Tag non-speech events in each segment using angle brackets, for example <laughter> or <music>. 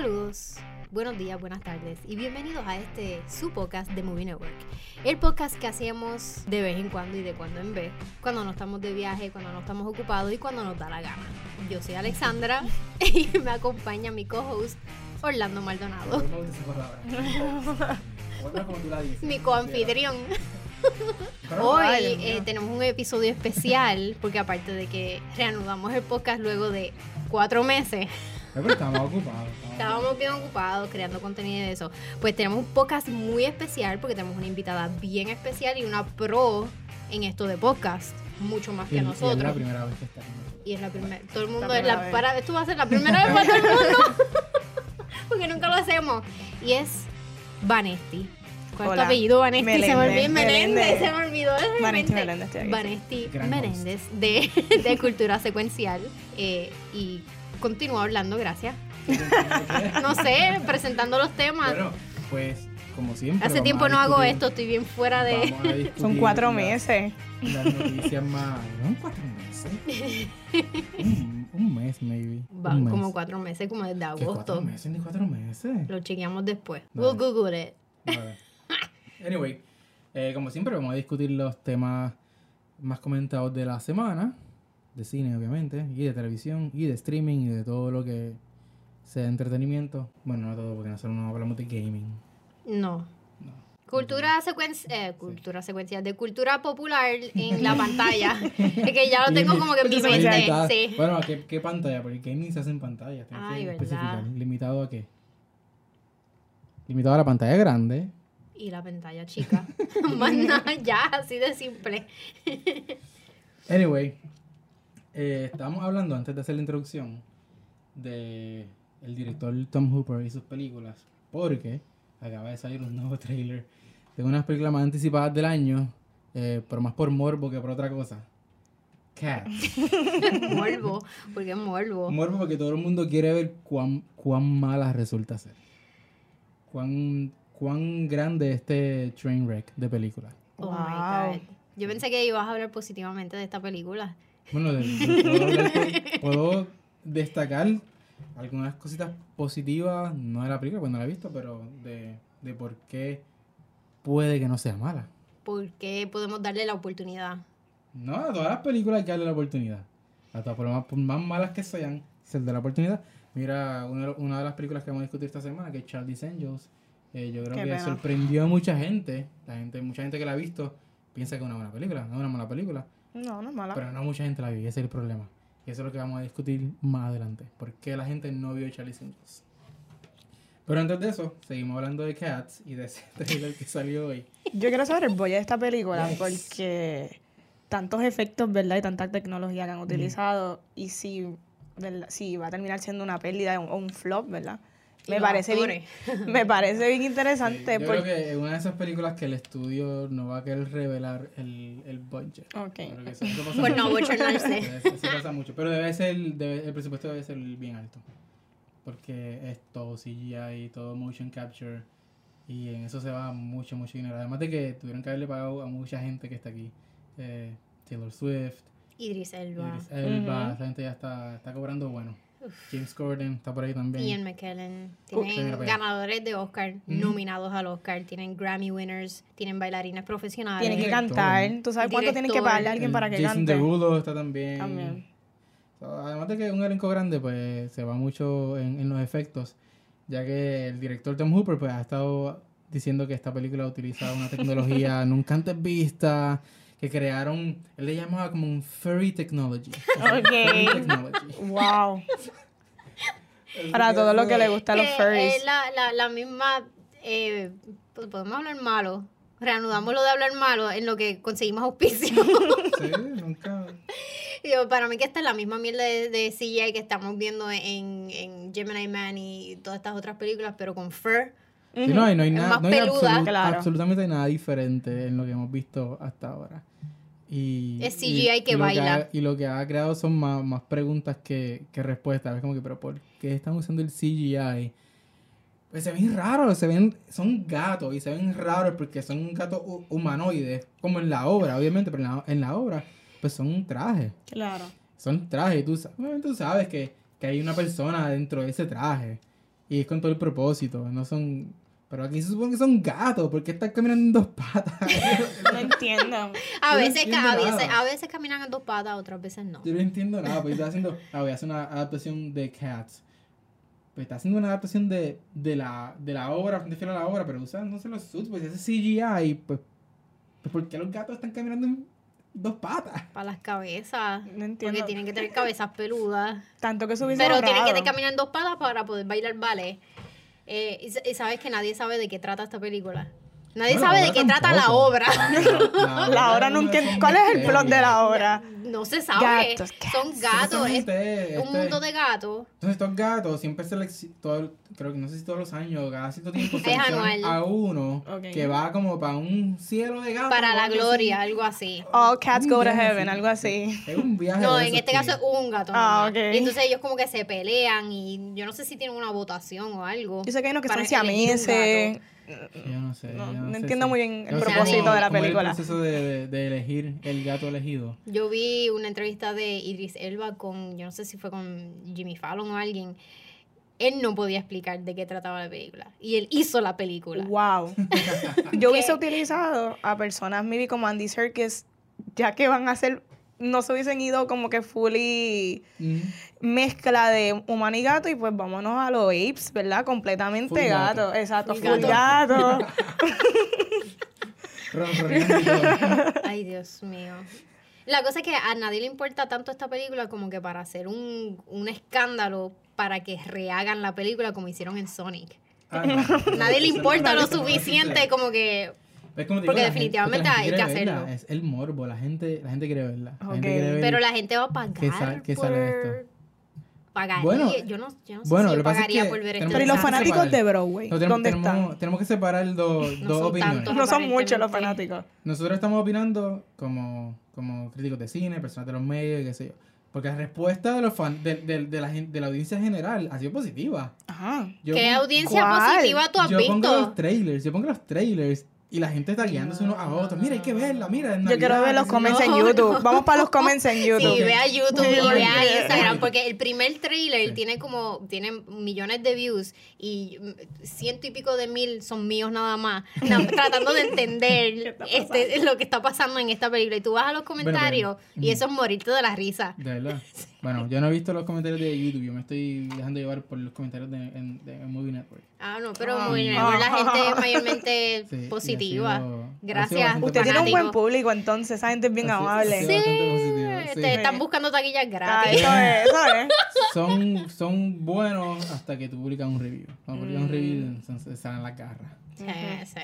Saludos, buenos días, buenas tardes y bienvenidos a este su podcast de Movie Network. El podcast que hacemos de vez en cuando y de cuando en vez, cuando no estamos de viaje, cuando no estamos ocupados y cuando nos da la gana. Yo soy Alexandra <laughs> y me acompaña mi co-host Orlando Maldonado, <laughs> mi coanfitrión. Hoy eh, tenemos un episodio especial porque aparte de que reanudamos el podcast luego de cuatro meses, Pero estamos ocupados. Estábamos bien ocupados creando contenido de eso. Pues tenemos un podcast muy especial porque tenemos una invitada bien especial y una pro en esto de podcast, mucho más Y que es- y Es la nosotros. primera vez que está con nosotros. Y es la primera, todo el mundo La es la vez. para, esto va a ser la primera vez para todo el mundo. <laughs> porque nunca lo hacemos. Y es Vanesti. ¿Cuál es tu apellido, Vanesti? Se me olvidó Meléndez, se me olvidó. Vanesti. Meléndez. Vanesti Meléndez de, <laughs> de Cultura Secuencial. Eh, y continúa hablando, gracias. <laughs> No sé, presentando los temas. Bueno, pues, como siempre. Hace tiempo no hago esto, estoy bien fuera de... <laughs> Son cuatro meses. Las noticias más. ¿No? Cuatro meses. <laughs> un, un mes, maybe. Va, un mes. como cuatro meses, como desde ¿Qué agosto. cuatro meses ni cuatro meses? Lo chequeamos después. Vale. We'll Google it. Vale. Anyway, eh, como siempre, vamos a discutir los temas más comentados de la semana, de cine, obviamente, y de televisión, y de streaming, y de todo lo que sea entretenimiento. Bueno, no todo, porque nosotros no hablamos de gaming. No. No. Cultura secuencia, cultura secuencial, de cultura popular en la pantalla. <laughs> es que ya lo tengo como que en mi mente. Sí. Bueno, ¿a qué, qué pantalla? Porque el gaming se hace en pantalla. tienes Ay, que. ¿Limitado a qué? Limitado a la pantalla grande. Y la pantalla chica. <laughs> <laughs> Más nada, ya, así de simple. Anyway, eh, estábamos hablando antes de hacer la introducción de el director Tom Hooper y sus películas, porque acaba de salir un nuevo <laughs> trailer de unas películas más anticipadas del año, eh, pero más por morbo que por otra cosa. Cats. <laughs> Morbo, porque es morbo. Morbo porque todo el mundo quiere ver cuán, cuán mala resulta ser. Cuán, cuán grande es este train wreck de película. Oh my Wow. God. Yo pensé que ibas a hablar positivamente de esta película. Bueno, de- de- puedo, destacar algunas cositas positivas, no de la película, pues no la he visto, pero de, de por qué puede que no sea mala. Porque podemos darle la oportunidad. No, a todas las películas hay que darle la oportunidad. A todas, por más, por más malas que sean, se da la oportunidad. Mira, una, de- una de las películas que vamos a discutir esta semana, que es Charlie's Angels, eh, yo creo Qué que pena. sorprendió a mucha gente. La gente, mucha gente que la ha visto piensa que es una buena película, no es una mala película. No, no es mala. Pero no mucha gente la vio, y ese es el problema. Y eso es lo que vamos a discutir más adelante. ¿Por qué la gente no vio Charlie's Angels? Pero antes de eso, seguimos hablando de Cats y de ese <laughs> trailer que salió hoy. Yo quiero saber el boya de esta película Yes. porque tantos efectos, ¿verdad? Y tanta tecnología que han utilizado y si, ¿verdad? si va a terminar siendo una pérdida o un flop, ¿verdad? <laughs> Me parece, bien, me parece bien Sí, interesante. yo porque- creo que es una de esas películas que el estudio no va a querer revelar el, el budget. Ok. Eso- eso pasa Por no mucho. bochornarse. <laughs> Eso eso pasa mucho. Pero debe ser, debe- el presupuesto debe ser bien alto. Porque es todo CGI, todo motion capture. Y en eso se va mucho, mucho dinero. Además de que tuvieron que haberle pagado a mucha gente que está aquí. Eh, Taylor Swift, Idris Elba. Idris Elba, Ujú. esa gente ya está, está cobrando bueno. James Corden está por ahí también. Ian McKellen. Mira Tienen ganadores de Oscar, nominados al Oscar. Tienen Grammy winners. Tienen bailarines profesionales. Tienen que cantar. ¿Tú sabes cuánto tienes que pagarle a alguien El para que Jason cante? Derulo está también. También. Además de que es un elenco grande, pues se va mucho en, en los efectos, ya que el director Tom Hooper pues ha estado diciendo que esta película utiliza una tecnología <laughs> nunca antes vista, que crearon, él le llamaba como un furry technology. <laughs> Ok. Furry technology. Wow. <laughs> Para todo lo que le gusta a los Que furries. Es la, la, la misma. eh, pues podemos hablar malo. Reanudamos lo de hablar malo en lo que conseguimos auspicio. Sí, <laughs> nunca. Digo, para mí que esta es la misma mierda de, de CGI que estamos viendo en, en Gemini Man y todas estas otras películas, pero con fur. Sí, no, y no hay nada, más no hay Claro. absolutamente nada diferente en lo que hemos visto hasta ahora. Y, Es CGI que lo baila. ha- y lo que ha creado son más, más preguntas que, que respuestas. Es como que, pero ¿por qué están usando el CGI? Pues se ven raros, se ven, son gatos y se ven raros porque son gatos hu- humanoides, como en la obra, obviamente, pero en la, en la obra, pues son un traje. Claro. Son trajes y tú, obviamente tú sabes que, que hay una persona dentro de ese traje. Y es con todo el propósito, no son... Pero aquí se supone que son gatos, porque están caminando en dos patas. <laughs> No entiendo. A Yo no veces, entiendo ca- a, veces, nada. a veces caminan en dos patas, otras veces no. Yo no entiendo nada, pues está haciendo... Ah, voy a hacer una adaptación de Cats. Pues está haciendo una adaptación de, de, la, de la obra, frente fiel a la obra, pero usan, no sé, los suits, pues si hace CGI, pues... Pues ¿por qué los gatos están caminando en dos patas? Para las cabezas. No Porque entiendo. tienen que tener cabezas peludas. Tanto que subirse Pero tienen que caminar en dos patas para poder bailar ballet. Eh, y, y sabes que nadie sabe de qué trata esta película. Nadie sabe de qué trata la obra. <laughs> La, La no entiendo. ¿Cuál es el plot de la obra? No se sabe. Gatos, Son gatos. Es Supuestamente, un este- mundo de gatos. Entonces estos gatos siempre selec- todo, creo que no sé si todos los años, cada cierto tiempo seleccionan anual. a uno que va como para un cielo de gatos. Para la gloria, así. algo así. All cats Un go to heaven, así. algo así. Es un viaje No, de en este caso es un gato. Ah, nomás. ok. Y entonces ellos como que se pelean y yo no sé si tienen una votación o algo. Yo sé que hay unos que son siameses. Yo no sé. No, yo no sé entiendo si- muy bien el no propósito cómo- de la película. el proceso de, de- de elegir el gato elegido. Yo vi una entrevista de Idris Elba con, yo no sé si fue con Jimmy Fallon o alguien. Él no podía explicar de qué trataba la película. Y él hizo la película. Wow. <laughs> Yo hubiese utilizado a personas maybe como Andy Serkis, ya que van a ser, no se hubiesen ido como que fully Mm. mezcla de humano y gato y pues vámonos a los apes, ¿verdad? Completamente Full gato. gato. Exacto, Full full gato. <laughs> Ay, Dios mío. La cosa es que a nadie le importa tanto esta película como que para hacer un, un escándalo para que rehagan la película como hicieron en Sonic. Ah, no. Nadie le importa lo suficiente como que... Es como te porque la gente- definitivamente porque hay que verla, hacerlo. Es el morbo, la gente, la gente quiere verla. La gente Ok. quiere ver- Pero la gente va a pagar ¿Qué sa- qué por... sale esto? Pagaría. Bueno, yo no, yo no sé bueno, si lo yo que pasa es pagaría que por ver esto. Pero ¿y que los separar. fanáticos de Broadway? No, tenemos, ¿Dónde tenemos, están? tenemos que separar dos, No dos opiniones. No son muchos los fanáticos. Nosotros estamos opinando como, como críticos de cine, personas de los medios, qué sé yo. Porque la respuesta de los fan, de, de- de la, de la audiencia general ha sido positiva. Ajá. Yo ¿Qué audiencia ¿Cuál? positiva tú has yo pongo visto? los trailers, yo pongo los trailers y la gente está guiándose unos a otros. Mira, hay que verla, mira. Yo quiero ver los comments en YouTube. no. <laughs> Vamos para los comments en YouTube. Sí, ve a YouTube y porque- ve a Instagram, porque el primer trailer Sí. tiene como, tiene millones de views y mm, ciento y pico de mil son míos nada más, <laughs> tratando de entender este, lo que está pasando en esta película. Y tú vas a los comentarios y eso es morirte de la risa. De verdad. <laughs> Bueno, yo no he visto los comentarios de YouTube, yo me estoy dejando llevar por los comentarios de, en- de Movie Network. Ah, no, pero Ah. muy bien, la gente es <laughs> mayormente Sí, positiva. sido- Gracias. Usted tiene un buen público, entonces esa gente es bien Así- amable. sí. Te están buscando taquillas Ah, gratis. eso es, eso es. <laughs> Son, son buenos hasta que tú publicas un review. Cuando publicas un Mm. review, entonces salen las garras. Sí, sí.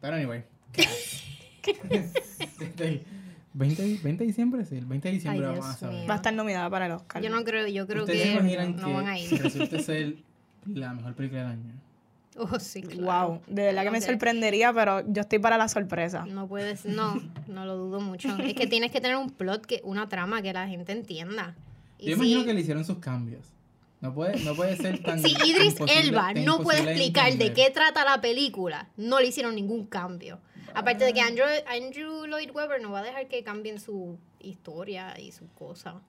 Pero anyway. <laughs> 20, 20 de diciembre, sí, el 20 de diciembre Ay, vamos a saber. mío. Va a estar nominada para el Oscar. Yo no creo, yo creo ¿Ustedes que no que van a ir. resulte <laughs> ser la mejor película del año? Oh, sí, claro. Wow, de verdad que me sorprendería, pero yo estoy para la sorpresa. No puedes, no, no lo dudo mucho. <laughs> Es que tienes que tener un plot, que una trama que la gente entienda. Y Yo imagino que le hicieron sus cambios. No puede, no puede ser tan. <laughs> si Idris Elba no puede de explicar de qué trata la película, no le hicieron ningún cambio. Aparte de que Andrew, Andrew Lloyd Webber no va a dejar que cambien su historia y su cosa.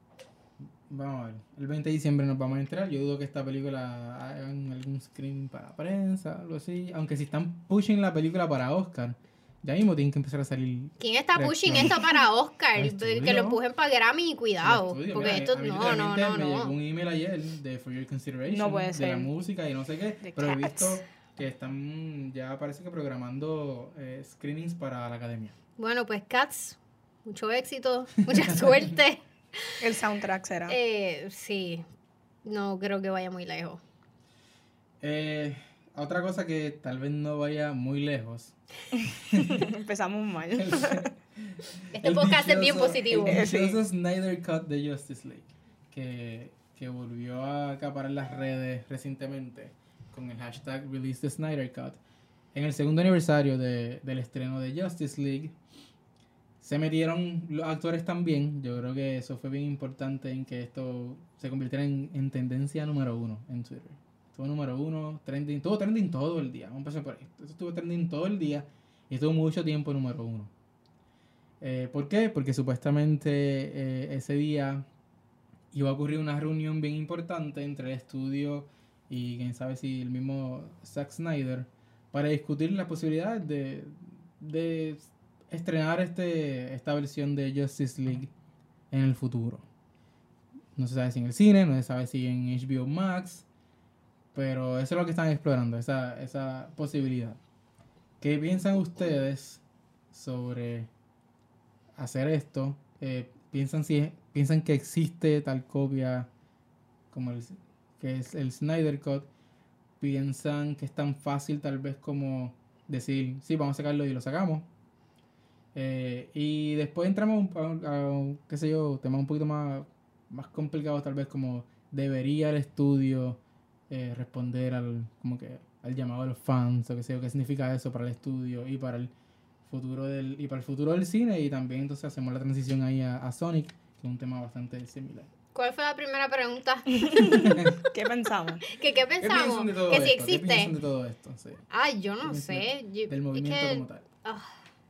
Vamos a ver. El 20 de diciembre nos vamos a entrar. Yo dudo que esta película hagan algún screen para prensa, algo así. Aunque si están pushing la película para Oscar, ya mismo tienen que empezar a salir. ¿Quién está pushing esto para <laughs> Oscar? Que lo empujen para Grammy y cuidado. estudio. porque Mira, esto, no, no, no, Me llegó no. un email ayer de For Your Consideration. No puede De ser. la música y no sé qué. The pero he Cats. visto que están ya parece que programando eh, screenings para la academia. Bueno, pues Cats, mucho éxito, <laughs> mucha suerte. El soundtrack será. Eh, sí, no creo que vaya muy lejos. Eh, otra cosa que tal vez no vaya muy lejos. <laughs> Empezamos mal. <laughs> Este podcast es bien positivo. El Sí. dichoso Snyder Cut de Justice League, que, que volvió a acaparar las redes recientemente con el hashtag Release the Snyder Cut. En el segundo aniversario de- del estreno de Justice League, se metieron los actores también. Yo creo que eso fue bien importante en que esto se convirtiera en, en tendencia número uno en Twitter. Estuvo número uno, trending, estuvo trending todo el día. Vamos a empezar por. Esto estuvo trending todo el día y estuvo mucho tiempo número uno. Eh, ¿Por qué? Porque supuestamente eh, ese día iba a ocurrir una reunión bien importante entre el estudio y quién sabe si el mismo Zack Snyder para discutir la posibilidad de, de estrenar este, esta versión de Justice League en el futuro. No se sabe si en el cine, no se sabe si en HBO Max, pero eso es lo que están explorando, esa, esa posibilidad. ¿Qué piensan ustedes sobre hacer esto? Eh, ¿piensan, si, ¿Piensan que existe tal copia como el, que es el Snyder Cut? ¿Piensan que es tan fácil tal vez como decir, sí, vamos a sacarlo y lo sacamos? Eh, y después entramos a, qué sé yo, temas un poquito más, más complicados tal vez como debería el estudio eh, responder al, como que, al llamado de los fans o qué sé yo, qué significa eso para el estudio y para el futuro del, y para el futuro del cine y también entonces hacemos la transición ahí a, Sonic, que es un tema bastante similar. ¿Cuál fue la primera pregunta? <laughs> ¿Qué pensamos? ¿Qué, qué pensamos? que si existe. ¿Qué de todo esto? Ay, yo no sé. del movimiento como tal. Ah,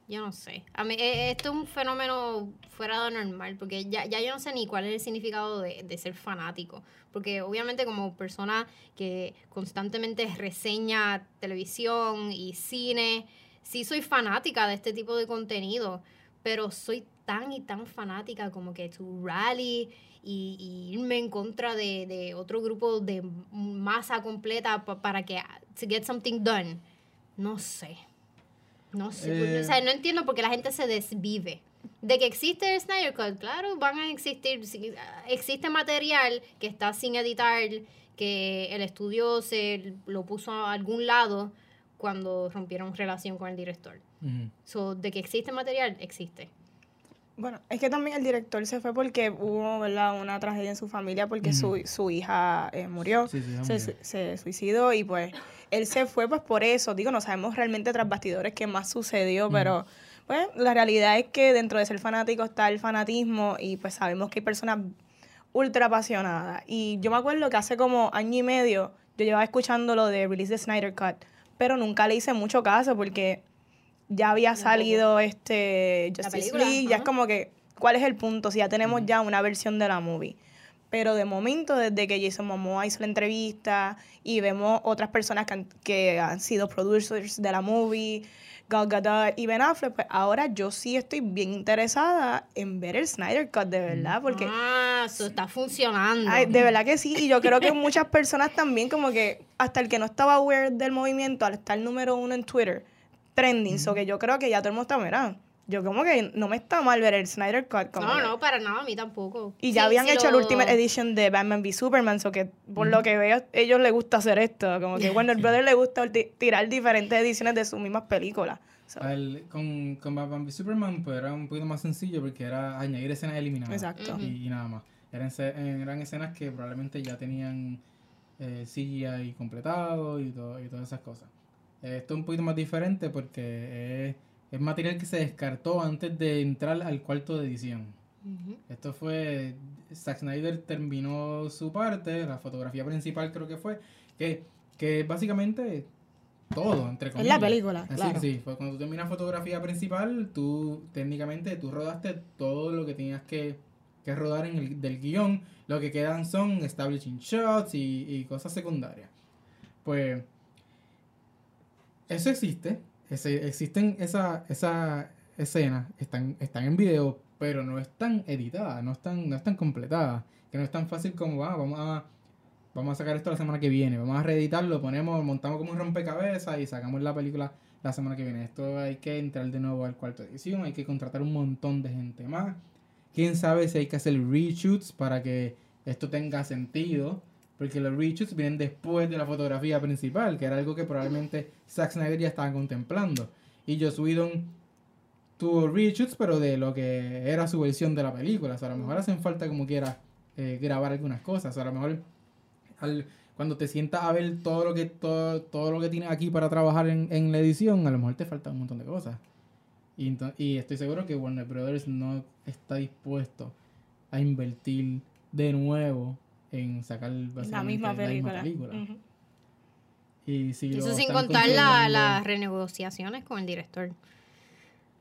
yo no sé. A mí, eh, esto es un fenómeno fuera de lo normal, porque ya, ya yo no sé ni cuál es el significado de, de ser fanático. Porque obviamente como persona que constantemente reseña televisión y cine, sí soy fanática de este tipo de contenido, pero soy tan y tan fanática como que tu rally y, irme en contra de, de, otro grupo de masa completa para que to get something done. No sé. No sé, o sea, no entiendo por qué la gente se desvive. De que existe el Snyder Cut, claro, van a existir, existe material que está sin editar, que el estudio se lo puso a algún lado cuando rompieron relación con el director. so, de que existe material, existe. Bueno, es que también el director se fue porque hubo ¿verdad? una tragedia en su familia porque su, su, hija eh, murió, se, se, suicidó y pues él se fue pues por eso. Digo, no sabemos realmente tras bastidores qué más sucedió, pero pues la realidad es que dentro de ser fanático está el fanatismo y pues sabemos que hay personas ultra apasionadas. Y yo me acuerdo que hace como año y medio yo llevaba escuchando lo de Release the Snyder Cut, pero nunca le hice mucho caso porque ya había salido este Justice League, ya es como que, ¿cuál es el punto? Si ya tenemos ya una versión de la movie. Pero de momento, desde que Jason Momoa hizo la entrevista y vemos otras personas que han, que han sido producers de la movie, Gal Gadot y Ben Affleck, pues ahora yo sí estoy bien interesada en ver el Snyder Cut, de verdad, porque... Ah, eso está funcionando. de verdad que sí, y yo creo que muchas personas también como que hasta el que no estaba aware del movimiento, al estar número uno en Twitter, trending, so que yo creo que ya todo el mundo está mirando yo como que no me está mal ver el Snyder Cut. Como no, no, para nada, a mí tampoco. Y ya habían hecho el Ultimate Edition de Batman v Superman, so que por lo que veo, a ellos les gusta hacer esto. Como que Warner <laughs> Brother le gusta tirar diferentes ediciones de sus mismas películas. con, con Batman v Superman pues era un poquito más sencillo porque era añadir escenas eliminadas. Exacto. y, nada más. Eran, eran escenas que probablemente ya tenían eh, CGI completado y, todo, y todas esas cosas. esto es un poquito más diferente porque es es material que se descartó antes de entrar al cuarto de edición. Esto fue. Zack Snyder terminó su parte, la fotografía principal creo que fue, que, que básicamente todo, entre comillas. Es la película, claro. Sí, cuando tú terminas fotografía principal, tú técnicamente tú rodaste todo lo que tenías que, que rodar en el, del guion. Lo que quedan son establishing shots y, y cosas secundarias. Pues eso existe, existen esas esa escenas, están, están en video, pero no están editadas, no están, no están completadas. Que no es tan fácil como, ah, vamos a, vamos a sacar esto la semana que viene, vamos a reeditarlo, ponemos, montamos como un rompecabezas y sacamos la película la semana que viene. Esto hay que entrar de nuevo al cuarto edición, hay que contratar un montón de gente más. Quién sabe si hay que hacer reshoots para que esto tenga sentido. Porque los reshoots vienen después de la fotografía principal, que era algo que probablemente Zack Snyder ya estaba contemplando. Y Joss Whedon tuvo reshoots, pero de lo que era su versión de la película. O a lo mejor hacen falta como quiera eh, grabar algunas cosas. O a lo mejor cuando te sientas a ver todo lo que todo, todo lo que tienes aquí para trabajar en, en la edición, a lo mejor te falta un montón de cosas. Y estoy seguro que Warner Brothers no está dispuesto a invertir de nuevo en sacar la misma película. y si Eso sin contar las renegociaciones con el director.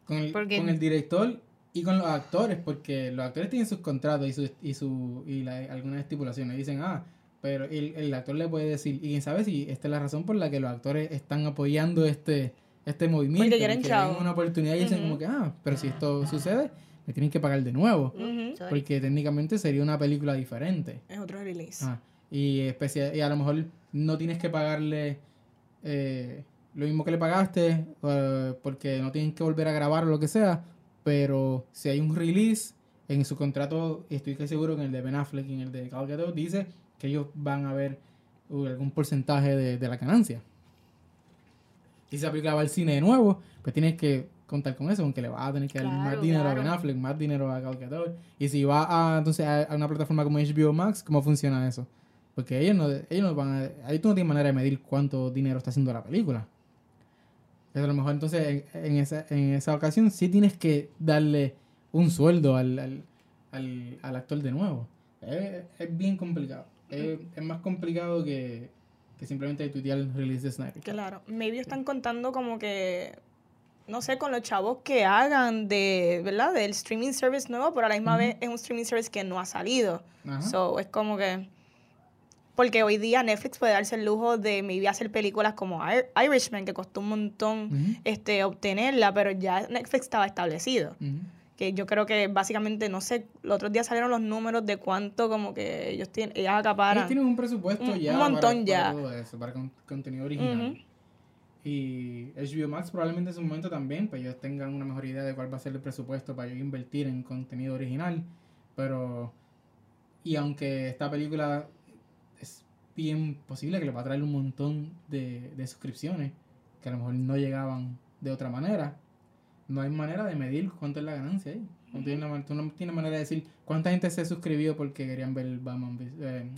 Con el, con el director y con los actores, porque los actores tienen sus contratos y, su, y, su, y algunas estipulaciones. Dicen, ah, pero el, el, actor le puede decir, y quién sabe si esta es la razón por la que los actores están apoyando este, este movimiento. Porque quieren una oportunidad y dicen como que, ah, pero si esto sucede, me tienen que pagar de nuevo. Porque técnicamente sería una película diferente. Es otro release. Ah, y, especial, y a lo mejor no tienes que pagarle eh, lo mismo que le pagaste, eh, porque no tienen que volver a grabar o lo que sea, pero si hay un release en su contrato, estoy seguro que en el de Ben Affleck y en el de Gal Gadot dice que ellos van a ver uh, algún porcentaje de, la ganancia. Y si se aplicaba al cine de nuevo, pues tienes que contar con eso, aunque le va a tener que dar más dinero a Ben Affleck, más dinero a Gal Gadot. Y si va a, entonces, a, una plataforma como HBO Max, ¿cómo funciona eso? Porque ellos no, ellos no van a, ahí tú no tienes manera de medir cuánto dinero está haciendo la película. Pero a lo mejor entonces en, esa, en esa ocasión sí tienes que darle un sueldo al, al, al, actor de nuevo. Es, es bien complicado. Es, es, más complicado que, que simplemente tuitear el release de Snyder. Claro, maybe están contando como que, no sé, con los chavos que hagan de, ¿verdad? Del streaming service nuevo, pero a la misma vez es un streaming service que no ha salido. So, es como que porque hoy día Netflix puede darse el lujo de maybe hacer películas como Irishman, que costó un montón este, obtenerla, pero ya Netflix estaba establecido. Que yo creo que básicamente, no sé, los otros días salieron los números de cuánto como que ellos tienen, ellas acaparan. Ellos tienen un presupuesto ya. Un montón ya. Para todo eso, para contenido original. Y HBO Max probablemente en su momento también, pues ellos tengan una mejor idea de cuál va a ser el presupuesto para ellos invertir en contenido original. Pero, y aunque esta película bien posible que le va a traer un montón de, de suscripciones que a lo mejor no llegaban de otra manera. No hay manera de medir cuánto es la ganancia ahí. No tienes, tú no tienes manera de decir cuánta gente se suscribió porque querían ver Batman eh,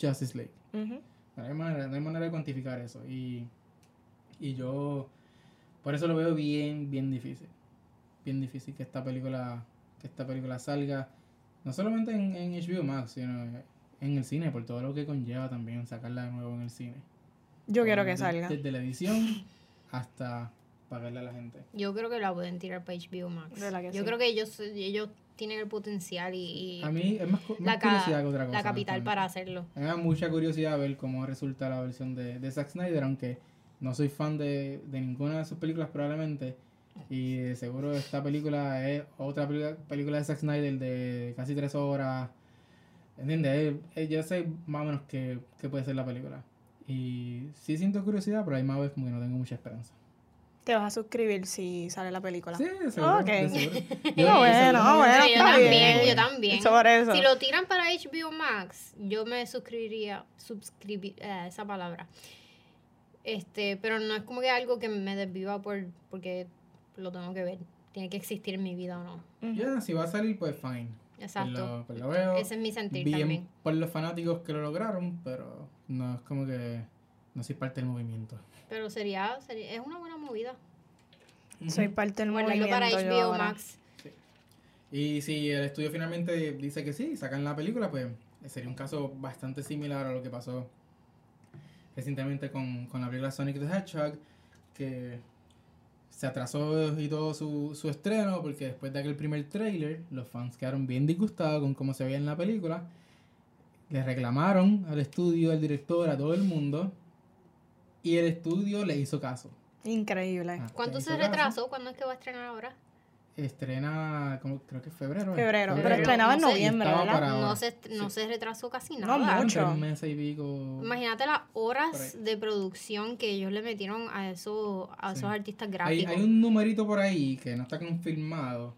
Justice League. no, hay manera, no hay manera de cuantificar eso. Y, y yo por eso lo veo bien, bien difícil. Bien difícil que esta película, que esta película salga, no solamente en, en HBO Max, sino en el cine, por todo lo que conlleva también sacarla de nuevo en el cine. Yo quiero que salga. Desde la edición hasta pagarle a la gente. Yo creo que la pueden tirar para HBO Max. Yo creo que ellos, ellos tienen el potencial y, a mí es más, más curiosidad que otra cosa. La capital para hacerlo. me da mucha curiosidad ver cómo resulta la versión de, de Zack Snyder, aunque no soy fan de, de ninguna de sus películas probablemente. Y seguro esta película es otra película, película de Zack Snyder de casi tres horas ¿Entiendes? Yo sé más o menos qué, puede ser la película. Y sí siento curiosidad, pero hay más veces como que no tengo mucha esperanza. ¿Te vas a suscribir si sale la película? Sí, seguro. Ok. <laughs> Yo, bueno, bueno, yo también, yo también. Si lo tiran para HBO Max, yo me suscribiría, suscribir, eh, esa palabra. Este, pero no es como que algo que me desviva por, porque lo tengo que ver. Tiene que existir en mi vida o no. Ya, si va a salir, pues fine. Exacto. Pues lo, veo. Ese es mi sentir bien también. por los fanáticos que lo lograron, pero no es como que no soy parte del movimiento. Pero sería, sería es una buena movida. Soy parte del movimiento. para HBO Max. Y si el estudio finalmente dice que sí, sacan la película, pues sería un caso bastante similar a lo que pasó recientemente con, con la película Sonic the Hedgehog, que se atrasó y todo su, su estreno porque después de aquel primer trailer los fans quedaron bien disgustados con cómo se veía en la película. Le reclamaron al estudio, al director, a todo el mundo y el estudio le hizo caso. Increíble. Ah, ¿Cuánto se retrasó? ¿Cuándo es que va a estrenar ahora? Estrena, como, creo que febrero. Febrero, pero estrenaba en noviembre, ¿verdad? No se, no se retrasó casi nada. No mucho. Imagínate las horas de producción que ellos le metieron a, eso, a esos artistas gráficos. Hay, hay un numerito por ahí que no está confirmado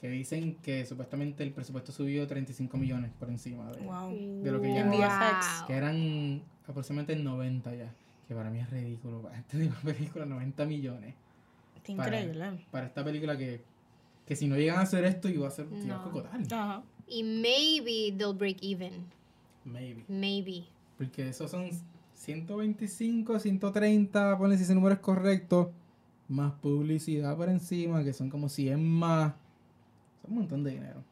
que dicen que supuestamente el presupuesto subió 35 millones por encima de, de lo que ya que eran aproximadamente 90 ya que para mí es ridículo <laughs> para esta película 90 millones. Increíble. para esta película que que si no llegan a hacer esto, iba a ser no. cocotal. Ajá. Y maybe they'll break even. Maybe. Maybe. Porque esos son 125, 130, ponle si ese número es correcto, más publicidad por encima, que son como 100 más. Son un montón de dinero.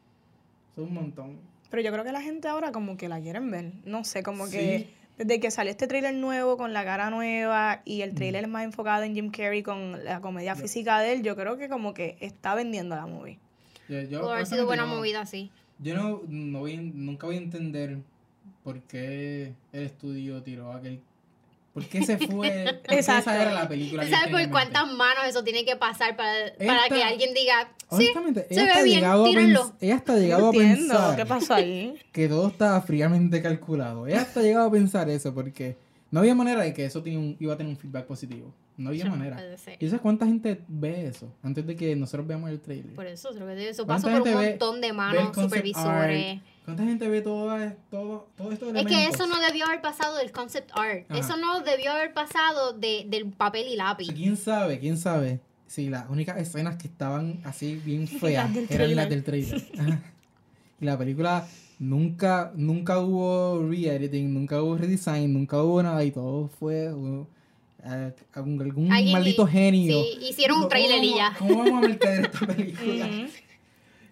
Son un montón. Pero yo creo que la gente ahora como que la quieren ver. No sé, como que desde que salió este trailer nuevo con la cara nueva y el trailer es más enfocado en Jim Carrey con la comedia física de él, yo creo que como que está vendiendo la movie. Pudo haber sido buena movida, sí. Yo no, no voy, nunca voy a entender por qué el estudio tiró aquel ¿Por qué se fue? Exacto. Esa era la película. ¿Sabes por cuántas manos eso tiene que pasar para, para que alguien diga, sí, se ve bien, tírenlo? ella está llegado a pensar... ¿Qué pasó ahí? Que todo estaba fríamente calculado. Ella está llegado a pensar eso porque no había manera de que eso iba a tener un feedback positivo. No había manera. ¿Y sabes cuánta gente ve eso antes de que nosotros veamos el trailer? Por eso, eso pasó por un montón de manos, supervisores. ¿Cuánta gente ve todo, todo, todo esto Es que eso no debió haber pasado del concept art. Eso no debió haber pasado de, del papel y lápiz. ¿Quién sabe? ¿Quién sabe? Si las únicas escenas que estaban así bien feas eran las del trailer. <laughs> y la película nunca, nunca hubo re-editing, nunca hubo redesign, nunca hubo nada y todo fue algún, algún maldito genio. Sí, hicieron un trailer y ya. ¿Cómo vamos a mercadear esta película? <laughs>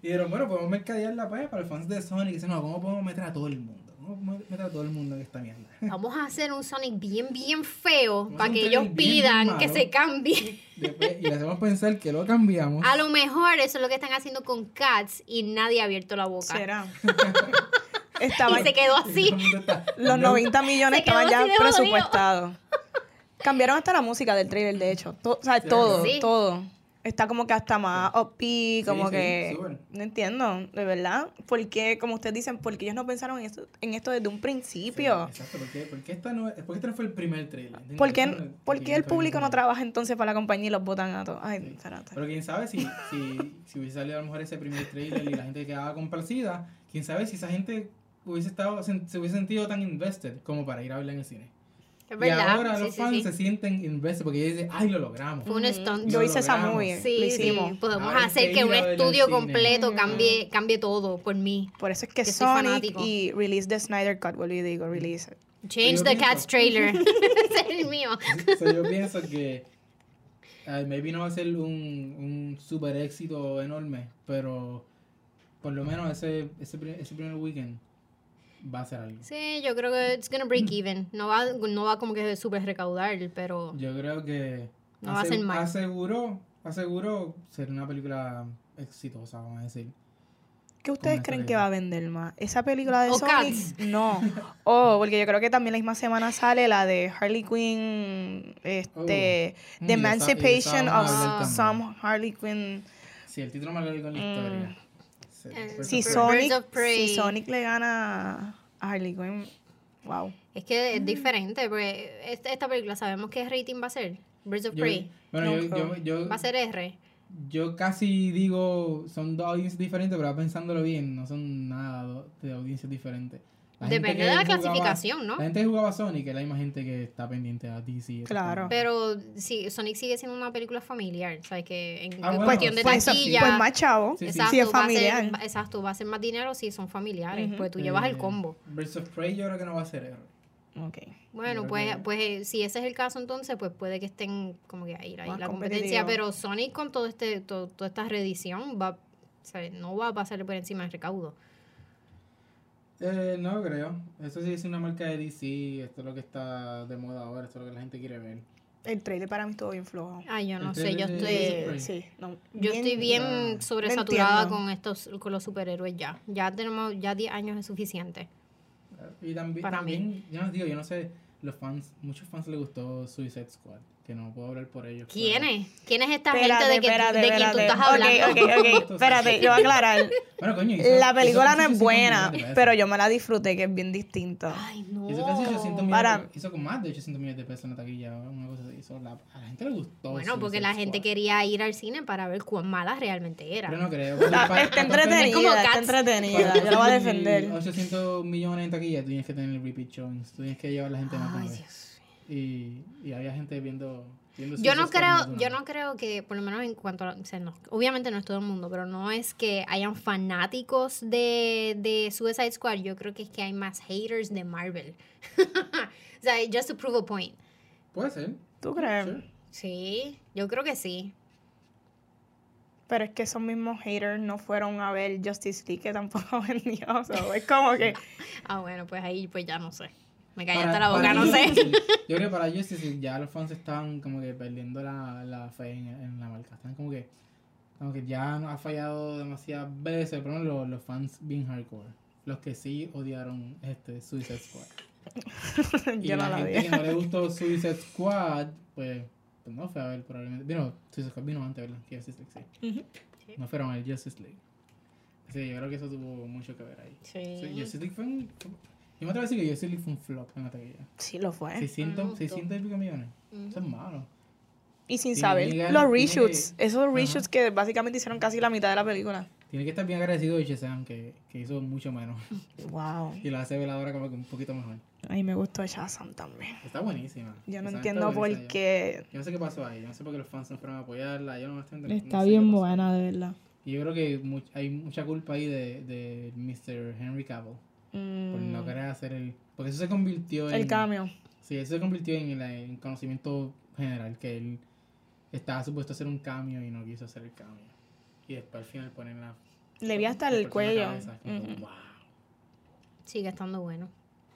Y dijeron, bueno, podemos mercadearla pues, para los fans de Sonic. Y dicen, no, ¿cómo podemos meter a todo el mundo? ¿Cómo podemos meter a todo el mundo en esta mierda? <laughs> Vamos a hacer un Sonic bien, bien feo para que ellos pidan que se cambie. y le hacemos pensar que lo cambiamos. A lo mejor eso es lo que están haciendo con Cats y nadie ha abierto la boca. ¿Será? <laughs> y se quedó así. Los 90 millones estaban ya presupuestados. Cambiaron hasta la música del trailer, de hecho. o sea, todo, todo. Está como que hasta más OP, como que... no entiendo, de verdad. Porque, como ustedes dicen, porque ellos no pensaron en esto, en esto desde un principio. exacto, porque, porque, esta no, porque este no fue el primer trailer. ¿Por qué, ¿por qué el público no trabaja entonces para la compañía y los votan a todos? Ay, Pero quién sabe si, si, si hubiese salido a lo mejor ese primer trailer y la gente quedaba complacida, quién sabe si esa gente hubiese estado, se hubiese sentido tan invested como para ir a verla en el cine. Es verdad. Y ahora los fans se sienten invested porque ellos dicen, ay, lo logramos. Fue un stunt. Yo hice esa movie. Sí, lo hicimos. Podemos hacer que un estudio completo cambie, cambie todo por mí. Por eso es que, que Sonic y release the Snyder Cut, vuelvo y digo, release it. Change the Cats trailer. <laughs> es el mío. yo pienso que uh, maybe no va a ser un, un super éxito enorme, pero por lo menos ese, ese, ese primer weekend va a ser algo. Sí, yo creo que it's gonna break <clears throat> even. No va, no va como que súper recaudar, pero... Yo creo que... No va a ser mal. Aseguró, aseguró ser una película exitosa, vamos a decir. ¿Qué ustedes creen que va a vender más? ¿Esa película de Sonic? No. <laughs> Oh, porque yo creo que también la misma semana sale la de Harley Quinn, este, oh. The Emancipation of Some Harley Quinn. Sí, el título más largo con la historia. Mm. Si, Sonic, si Sonic le gana a Harley Quinn, wow. Es que es diferente, porque esta, película sabemos qué rating va a ser. Birds of Prey. Bueno, yo, yo, va a ser R. Yo casi digo, son dos audiencias diferentes, pero pensándolo bien, no son nada de audiencias diferentes. Depende de la clasificación, ¿no? La gente que jugaba Sonic es la misma gente que está pendiente a DC. Claro. Pero sí, Sonic sigue siendo una película familiar. O sea, que en ah, cuestión de pues, taquilla... Pues más chavo. Exacto, es familiar. Va a ser, exacto, va a ser más dinero si son familiares. Pues tú llevas el eh, combo. Birds of Prey yo creo que no va a ser Ok. Bueno, pues, pues eh, si ese es el caso entonces, pues puede que estén como que ahí, ahí la competencia. Pero Sonic con todo este, todo, toda esta reedición va, o sea, no va a pasar por encima del recaudo. Eh, no creo. Eso sí es una marca de DC. Esto es lo que está de moda ahora. Esto es lo que la gente quiere ver. El trailer para mí estuvo bien flojo. Ay, yo no sé. Yo estoy. Sí, yo estoy bien sobresaturada con estos con los superhéroes ya. Ya tenemos. Ya 10 años es suficiente. Y también. Para mí. Yo no, digo, yo no sé. Los fans. Muchos fans les gustó Suicide Squad que no puedo hablar por ellos. ¿Quién es? ¿Quién es esta gente de, que, de quien tú estás hablando? Ok, ok, ok. espérate, yo voy a aclarar. bueno, coño, la película no es buena, pero yo me la disfruté, que es bien distinto. Ay, no. Hizo casi 800 millones Para... hizo con más de 800 millones de pesos en la taquilla, una cosa así. la, a la gente le gustó. Bueno, porque la gente quería ir al cine para ver cuán mala realmente era. Pero no creo. <laughs> está entretenida, está entretenida. Yo la voy a defender. 800 millones en taquilla, tú tienes que tener repeat showings, tú tienes que llevar a la gente a más Dios y, y había gente viendo yo no creo yo no. creo que por lo menos en cuanto a, obviamente no es todo el mundo pero no es que hayan fanáticos de, de Suicide Squad. Yo creo que es que hay más haters de Marvel. <laughs> O sea just to prove a point. Puede ser. Tú crees sí. Yo creo que sí. Pero es que esos mismos haters no fueron a ver Justice League que tampoco <laughs> vendió o es como que <laughs> ah bueno pues ahí pues ya no sé me callaste la boca, no sé. <laughs> Yo creo que para Justice ya los fans estaban como que perdiendo la, la fe en, la marca. Están como que, como que ya ha fallado demasiadas veces, pero los, los fans bien hardcore. los que sí odiaron este Suicide Squad. <laughs> y la, gente que no le gustó <laughs> Suicide Squad, pues, pues, no fue a ver probablemente. Vino, Suicide Squad vino antes, ¿verdad? Justice League, sí. No fueron al Justice League. Sí, yo creo que eso tuvo mucho que ver ahí. Sí. Justice League fue un... Yo me atrevo a decir que Justice League fue un flop en la taquilla. Sí, lo fue. 600, 600 y pico millones. Eso es malo. Y sin saber los reshoots. esos reshoots que básicamente hicieron casi la mitad de la película. Tiene que estar bien agradecido de Shazam, que, que hizo mucho menos. <laughs> Wow. y la hace veladora como que un poquito mejor. A mí me gustó Shazam también. Está buenísima. Yo no entiendo por qué. Yo no sé qué pasó ahí. Yo no sé por qué los fans no fueron a apoyarla. Yo no me Está bien buena, de verdad. Y yo creo que hay mucha culpa ahí de, de Mr. Henry Cavill. Por no mm. querer hacer el. Porque eso se convirtió en. El cambio. Sí, eso se convirtió en el conocimiento general. Que él estaba supuesto a hacer un cambio y no quiso hacer el cambio. Y después al final ponen la le vi hasta el cuello. Sigue estando bueno.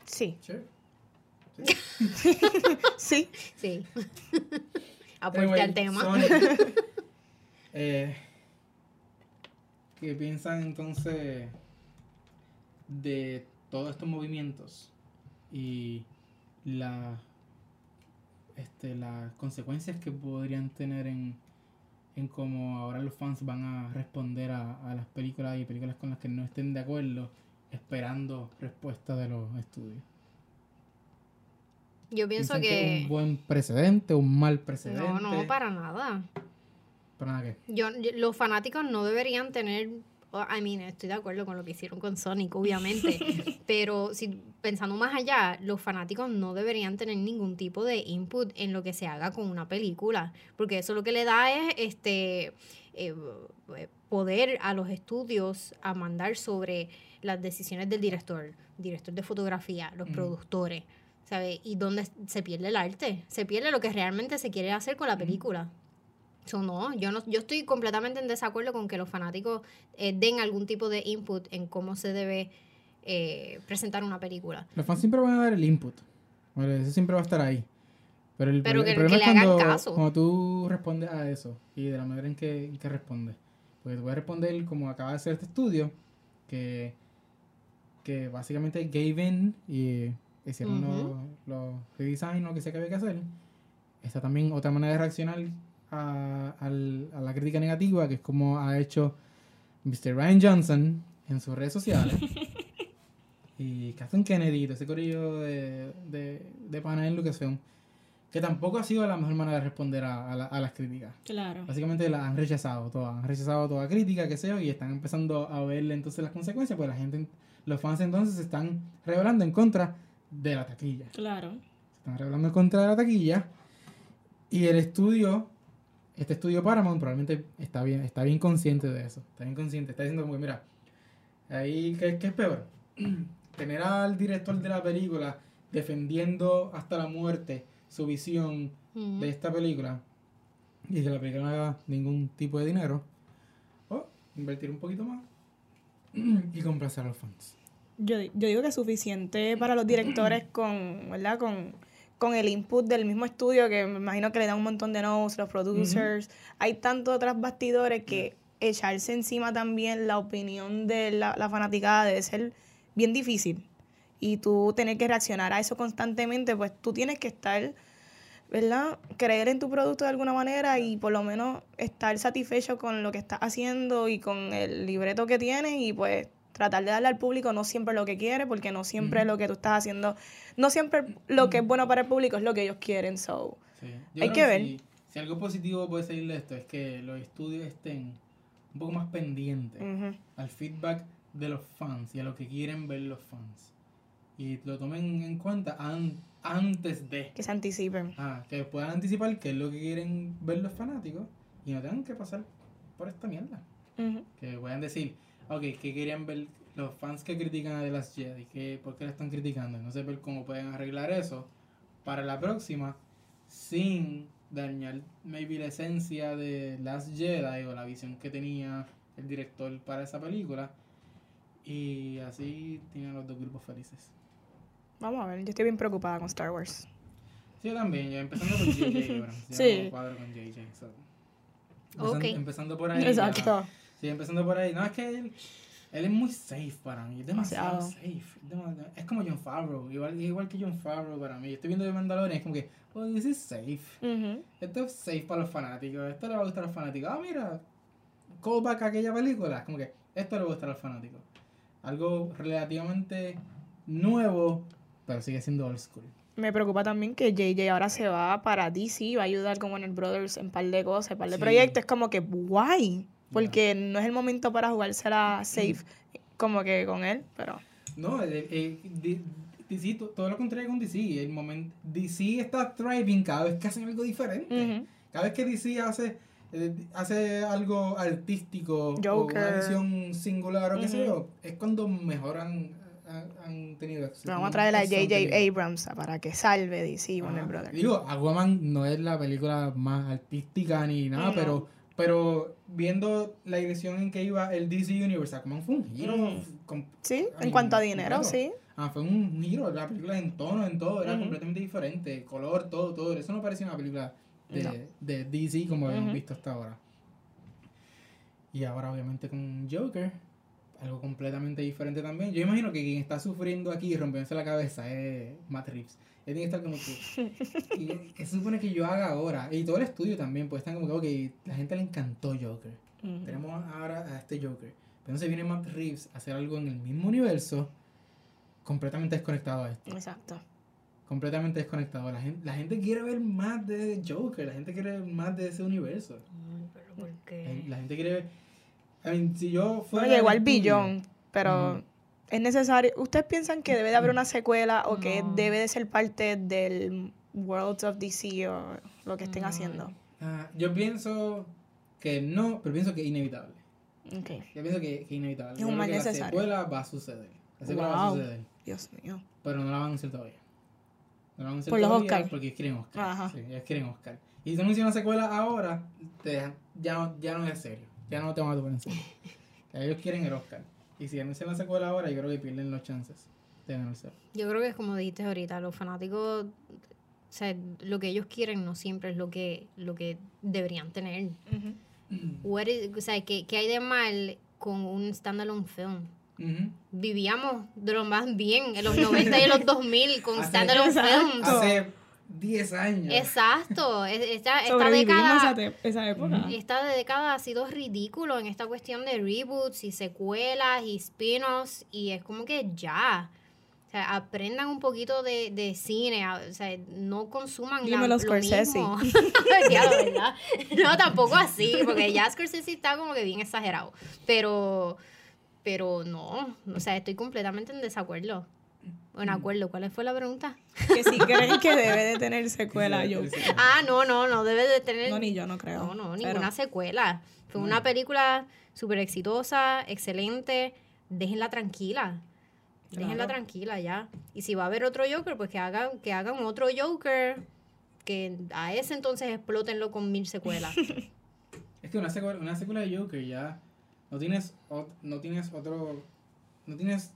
Sí. <laughs> Sí. sí. Sí. <laughs> Aporte al tema. <laughs> eh, ¿Qué piensan entonces de todos estos movimientos y la, este, las consecuencias que podrían tener en en cómo ahora los fans van a responder a, las películas y películas con las que no estén de acuerdo, esperando respuesta de los estudios. Yo pienso que... un buen precedente, un mal precedente. No, no, para nada. ¿Para nada qué? Yo, los fanáticos no deberían tener I mean, estoy de acuerdo con lo que hicieron con Sonic, obviamente. <laughs> pero si pensando más allá, los fanáticos no deberían tener ningún tipo de input en lo que se haga con una película. Porque eso lo que le da es este eh, poder a los estudios a mandar sobre las decisiones del director, director de fotografía, los mm. productores. ¿sabes? Y dónde se pierde el arte. Se pierde lo que realmente se quiere hacer con la mm. Película no, yo no, yo estoy completamente en desacuerdo con que los fanáticos eh, den algún tipo de input en cómo se debe eh, presentar una película. Los fans siempre van a dar el input. eso siempre va a estar ahí. Pero el, que, problema es cuando, cuando tú respondes a eso y de la manera en que, en que respondes. Porque tú puedes responder como acaba de hacer este estudio, que, que básicamente gave in y hicieron los, los redesign o lo que sea que había que hacer. Está también otra manera de reaccionar a, a, la crítica negativa, que es como ha hecho Mr. Ryan Johnson en sus redes sociales. <laughs> y Kathleen Kennedy, ese corillo de, de, de pana en Lucasfilm, que tampoco ha sido la mejor manera de responder a, a, las críticas. Claro. Básicamente la han rechazado todas, han rechazado toda crítica, que sea, y están empezando a verle entonces las consecuencias, pues la gente, los fans entonces se están revelando en contra de la taquilla. Claro. Se están revelando en contra de la taquilla. Y el estudio este estudio Paramount probablemente está bien, está bien consciente de eso. Está bien consciente. Está diciendo como, mira, ahí, ¿qué, es peor? <clears throat> Tener al director de la película defendiendo hasta la muerte su visión de esta película y que la película no haga ningún tipo de dinero. O invertir un poquito más <clears throat> y complacer a los fans. Yo, yo digo que es suficiente para los directores con, ¿verdad? Con con el input del mismo estudio, que me imagino que le dan un montón de notes, los producers. Hay tantos otros bastidores que echarse encima también la opinión de la, la fanaticada debe ser bien difícil. Y tú tener que reaccionar a eso constantemente, pues tú tienes que estar, ¿verdad? Creer en tu producto de alguna manera y por lo menos estar satisfecho con lo que estás haciendo y con el libreto que tienes y pues tratar de darle al público no siempre lo que quiere, porque no siempre lo que tú estás haciendo, no siempre lo que es bueno para el público es lo que ellos quieren. So, hay que ver. Si, algo positivo puede salir de esto es que los estudios estén un poco más pendientes al feedback de los fans y a lo que quieren ver los fans. Y lo tomen en cuenta antes de. Que se anticipen. Ah, que puedan anticipar qué es lo que quieren ver los fanáticos y no tengan que pasar por esta mierda. Que puedan decir, ok, ¿qué querían ver los fans que critican a The Last Jedi? ¿qué, ¿Por qué la están criticando? No sé ver cómo pueden arreglar eso para la próxima sin dañar maybe la esencia de Last Jedi o la visión que tenía el director para esa película. Y así tienen los dos grupos felices. Vamos a ver, yo estoy bien preocupada con Star Wars. Sí, yo también, yo empezando por JJ, <laughs> bueno, sí. cuadro con JJ. empezando, empezando por ahí. Exacto. Sí, empezando por ahí. No, es que Él es muy safe para mí, es demasiado, safe. Es, como John Favreau, igual, igual que John Favreau para mí. Estoy viendo The Mandalorian, es como que, oh, this is safe. Esto es safe para los fanáticos, esto le va a gustar a los fanáticos. Ah, mira, callback a aquella película, como que esto le va a gustar a los fanáticos. Algo relativamente nuevo, pero sigue siendo old school. Me preocupa también que JJ ahora se va para DC, va a ayudar en el Brothers en un par de cosas, un par de proyectos. Es como que, guay. Porque no es el momento para jugársela safe como que con él, pero... No, eh, eh, DC, todo lo contrario con DC. El momento, DC está thriving cada vez que hacen algo diferente. Cada vez que DC hace, eh, hace algo artístico o una visión singular o qué sé yo, es cuando mejoran han, tenido éxito. Vamos a traer a J.J. Abrams para que salve DC Warner Brothers. Digo, Aquaman no es la película más artística ni nada, pero pero viendo la dirección en que iba el DC Universe, Aquaman fue un giro. Mm. sí, en cuanto a dinero, sí. Ah, fue un giro, la película en tono, en todo, era completamente diferente, color, todo, todo. Eso no parecía una película de, de DC como hemos visto hasta ahora. Y ahora obviamente con Joker, algo completamente diferente también. Yo imagino que quien está sufriendo aquí y rompiéndose la cabeza es Matt Reeves. Él tiene que estar como que. <laughs> ¿Qué se supone que yo haga ahora? Y todo el estudio también, pues están como que, ok, la gente le encantó Joker. Tenemos ahora a este Joker. Pero entonces viene Matt Reeves a hacer algo en el mismo universo, completamente desconectado a esto. Exacto. Completamente desconectado. La gente, la gente quiere ver más de Joker, la gente quiere ver más de ese universo. pero ¿por qué? La gente quiere ver. I mean, si yo fuera. No llegó al billón, pero es necesario. ¿Ustedes piensan que debe de haber una secuela o que debe de ser parte del World of DC o lo que estén haciendo? Ah, yo pienso que no, pero pienso que es inevitable. Okay. Yo pienso que, es inevitable. Es un mal necesario. La secuela va a suceder. La secuela va a suceder. Dios mío. Pero no la van a anunciar todavía. No la van a anunciar Por los Oscars. Porque quieren Oscar. Ajá. Sí, ellos quieren Oscar. Y si no anuncian una secuela ahora, te, ya, no, ya no es serio. Ya no te van a tomar en serio. <laughs> ellos quieren el Oscar. Y si anuncian la secuela ahora, yo creo que pierden los chances de ganarse. Yo creo que es como dijiste ahorita, los fanáticos, o sea, lo que ellos quieren no siempre es lo que, lo que deberían tener. o sea, ¿qué, ¿qué, hay de mal con un standalone film? Vivíamos de lo más bien en los 90 y en los 2000 con standalone films. 10 años. Exacto. Esta, esta década. Esa, esa, época. Esta década ha sido ridículo en esta cuestión de reboots y secuelas y spin-offs. Y es como que ya. O sea, aprendan un poquito de, de cine, o sea, no consuman la, lo mismo. <laughs> ¿verdad? No, tampoco así, porque ya Scorsese está como que bien exagerado. Pero, pero no, o sea, estoy completamente en desacuerdo. En acuerdo, ¿cuál fue la pregunta? Que si creen que debe de tener secuela yo. Ah, no, no, no debe de tener. No, ni yo no creo. No, no, ninguna secuela. Fue una película súper exitosa, excelente. Déjenla tranquila. Déjenla tranquila ya. Y si va a haber otro Joker, pues que hagan, que hagan otro Joker. Que a ese entonces explótenlo con mil secuelas. <laughs> es que una secuela, una secuela de Joker ya no tienes, no tienes otro. No tienes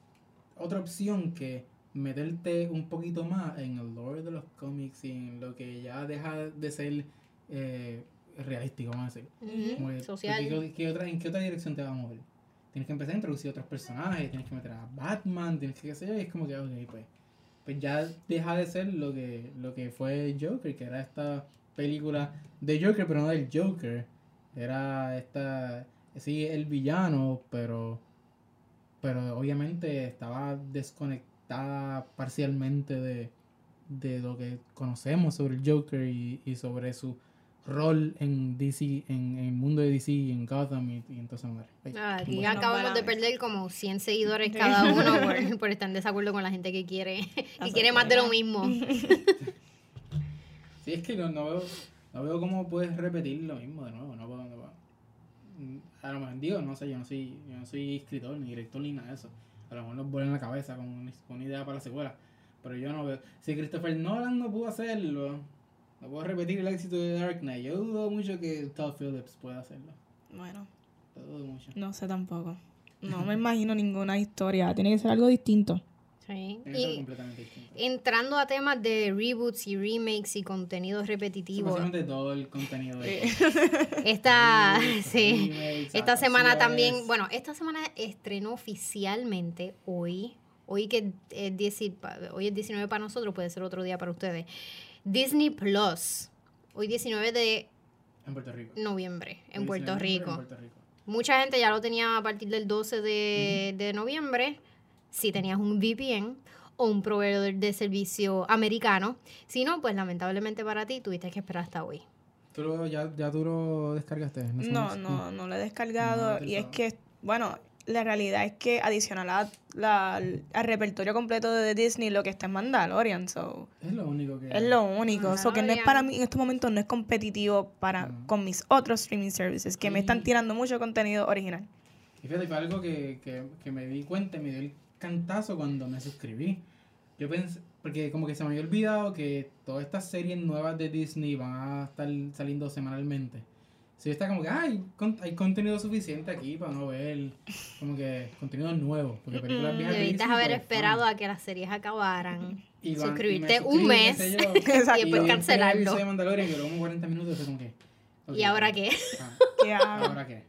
otra opción que meterte un poquito más en el lore de los cómics y en lo que ya deja de ser eh, realístico, vamos a decir. Social. otra, ¿En qué otra dirección te va a mover? Tienes que empezar a introducir otros personajes, tienes que meter a Batman, tienes que qué sé yo, y es como que, ok, pues, pues ya deja de ser lo que, lo que fue Joker, que era esta película de Joker, pero no del Joker. Era esta, sí, el villano, pero pero obviamente estaba desconectada parcialmente de, lo que conocemos sobre el Joker y, sobre su rol en DC, en, el mundo de DC, en Gotham y, y entonces ah, y acabamos de perder como 100 seguidores cada uno <laughs> <laughs> por, estar en desacuerdo con la gente que quiere, <laughs> que quiere más de lo mismo. sí, es que no, no, veo, no veo cómo puedes repetir lo mismo de nuevo. No puedo, no puedo a lo mejor digo, no sé, yo no soy, yo no soy escritor, ni director, ni nada de eso. A lo mejor nos vuelve en la cabeza con una, idea para la secuela. Pero yo no veo. Si Christopher Nolan no pudo hacerlo, no puedo repetir el éxito de Dark Knight. Yo dudo mucho que Todd Phillips pueda hacerlo. Bueno. Lo dudo mucho. No sé tampoco. No me imagino ninguna historia. Tiene que ser algo distinto. Sí. Y entrando a temas de reboots y remakes y contenidos repetitivos. de todo el contenido. De <laughs> esta, sí. esta semana también, bueno, esta semana estrenó oficialmente hoy, hoy que es, hoy es 19 para nosotros, puede ser otro día para ustedes. Disney Plus, hoy 19 de en Puerto Rico. noviembre, en Puerto Rico. Mucha gente ya lo tenía a partir del 12 de, de noviembre si tenías un VPN o un proveedor de servicio americano. Si no, pues lamentablemente para ti tuviste que esperar hasta hoy. ¿Tú ya, ya tú lo descargaste? No, no, no, lo he descargado. y es que, bueno, la realidad es que adicional a la, al repertorio completo de Disney, lo que está en Mandalorian. So, es lo único que... Es lo único. So, que no es para mí, en estos momentos no es competitivo para, con mis otros streaming services, que me están tirando mucho contenido original. Y fíjate, fue algo que, que, que me di cuenta, me dio el cantazo cuando me suscribí. Yo pensé, porque como que se me había olvidado que todas estas series nuevas de Disney van a estar saliendo semanalmente. Si está como que hay, hay contenido suficiente aquí para no ver como que contenido nuevo. Porque películas viejas Debiste haber pues, esperado a que las series acabaran. <laughs> Y suscribirte un mes <laughs> y después cancelarlo. de Mandalorian que como 40 minutos. Como que, ¿Y ahora qué? Ah, <laughs> ¿Qué hago? ¿Ahora qué?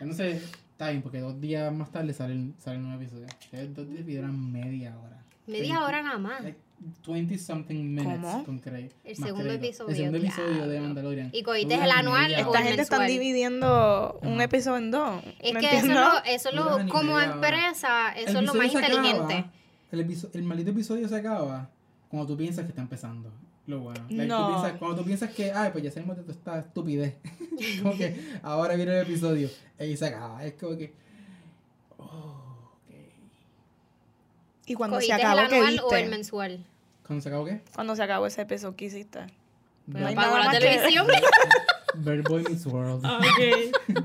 Entonces, Está bien, porque dos días más tarde sale, el nuevo episodio. Dos días eran media hora. Media hora nada más. 20 something minutes ¿Cómo? con El segundo episodio. El segundo episodio de Mandalorian. Y cogiste el anual. Esta gente está dividiendo un episodio en dos. Es que eso, lo, eso lo, como empresa, eso es lo más inteligente. el, el maldito episodio se acaba cuando tú piensas que está empezando. Lo bueno. no. cuando tú piensas que, ay, pues ya salimos de toda esta estupidez. <laughs> como que ahora viene el episodio. Y se acaba. Es como que. Oh, ¿Y cuando se acabó el anual o el mensual? ¿Cuándo se acabó qué? Cuando se acabó ese episodio que hiciste. Pero no pagó la televisión. <laughs> Bird Boy Meets World. Ok. <laughs>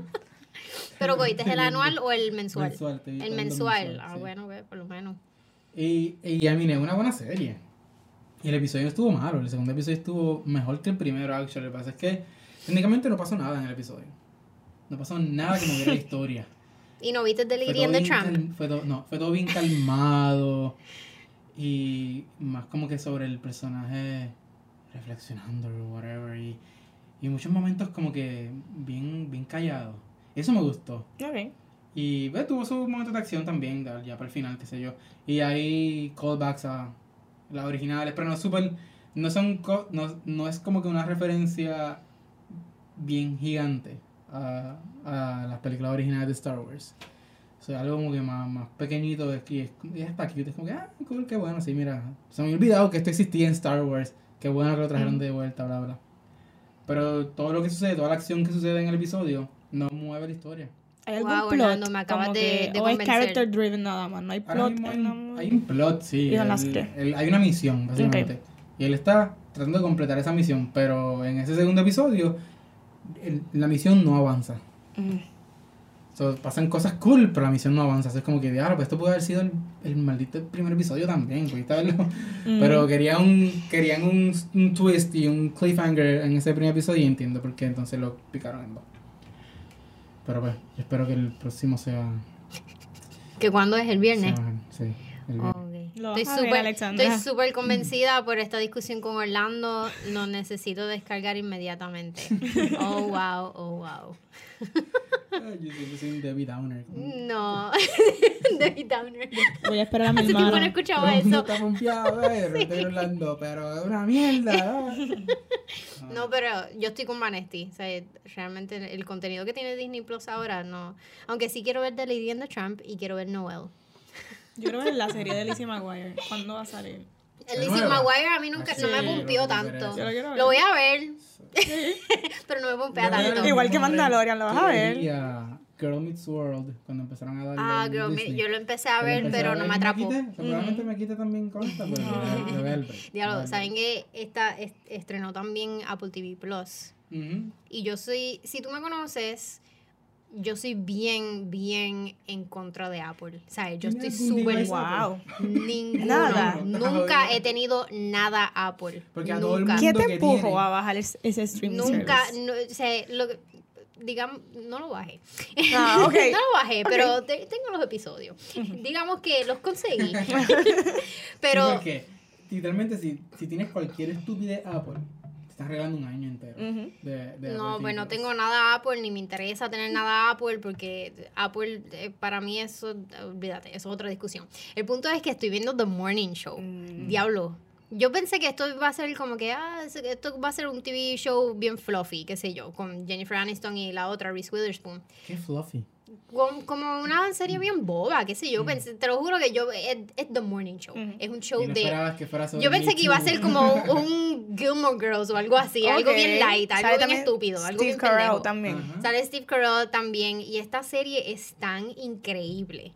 Pero cogiste el anual o el mensual? mensual el mensual. Ah, bueno, por lo menos. Y, y ya miré una buena serie. Y el episodio estuvo malo, el segundo episodio estuvo mejor que el primero, actually. Lo que pasa es que técnicamente no pasó nada en el episodio. No pasó nada que moviera la <laughs> historia. ¿Y no viste Delirium de Trump? Fue todo, no, fue todo bien calmado. Y más como que sobre el personaje reflexionando o whatever. Y, y muchos momentos como que bien, bien callado. Eso me gustó. Ok. Y ve, tuvo su momento de acción también, ya para el final, qué sé yo. Y hay callbacks a las originales, pero no super, no son, no, no es como que una referencia bien gigante a, a las películas originales de Star Wars. O sea, algo como que más, más pequeñito es que es está cute. Es como que, ah, cool, qué bueno, sí, mira. Se me había olvidado que esto existía en Star Wars. Qué bueno que lo trajeron de vuelta, bla, bla. Pero todo lo que sucede, toda la acción que sucede en el episodio, no mueve la historia. ¿Hay algún plot? me acabas de, de, o es character driven nada más, no hay plot. Hay, un plot, sí. hay una misión, básicamente. Y él está tratando de completar esa misión, pero en ese segundo episodio la misión no avanza. pasan cosas cool, pero la misión no avanza. Es como que, diablo, pues esto puede haber sido el, maldito primer episodio también, <laughs> Pero querían un, querían un, un, twist y un cliffhanger en ese primer episodio y entiendo por qué entonces lo picaron en dos. Pero pues, espero que el próximo sea. ¿Que cuándo es el viernes? sí, el viernes. Estoy súper convencida por esta discusión con Orlando. Lo necesito descargar inmediatamente. <laughs> Oh, wow, oh, wow. Yo siempre soy un Debbie Downer. No, <laughs> Debbie Downer. Voy a esperar a mi Hace tiempo no escuchaba eso. Está confiado, eh, <laughs> sí. estoy hablando, pero es una mierda. <laughs> No, pero yo estoy con Vanesti. O sea, realmente el contenido que tiene Disney Plus ahora no. Aunque sí quiero ver The Lady and the Trump y quiero ver Noel. Yo quiero ver la serie de Lizzie McGuire. ¿Cuándo va a salir? El Lizzie McGuire a mí nunca no me pumpió tanto. Lo, lo voy a ver. <laughs> pero no me pompea tanto. Igual que Mandalorian, lo vas a ver. Girl Meets World, cuando empezaron a dar. Ah, Girl Meets, yo lo empecé a ver, pero no me atrapó. Seguramente me quite también Costa, pero lo voy a ver. Diablo, ¿saben que esta estrenó también Apple TV Plus? Y yo soy, si tú me conoces, yo soy bien, bien en contra de Apple. ¿Sabes? Yo estoy súper. Wow. Nada. Nunca he tenido nada Apple. Porque a todo el mundo ¿Qué te empujó a bajar ese streaming Nunca. No, o sea, lo, digamos, no lo bajé. Ah, <laughs> okay. no lo bajé, pero tengo los episodios. digamos que los conseguí. <laughs> <laughs> pero... porque, literalmente, si, si tienes cualquier estupidez Apple, estás regalando un año entero. de, no, pues no tengo nada Apple, ni me interesa tener nada Apple, porque Apple, eh, para mí, eso, olvídate, eso es otra discusión. El punto es que estoy viendo The Morning Show. Mm. Diablo yo pensé que esto va a ser como que, ah, esto va a ser un TV show bien fluffy, qué sé yo, con Jennifer Aniston y la otra, Reese Witherspoon. ¿Qué fluffy? Como, una serie bien boba, qué sé yo. Mm. Pensé, te lo juro que yo. Es, The Morning Show. Es un show de. yo pensé que iba a ser como <laughs> un Gilmore Girls o algo así. Algo bien light, algo bien estúpido. Algo Steve Carell también. Sale Steve Carell también. Y esta serie es tan increíble.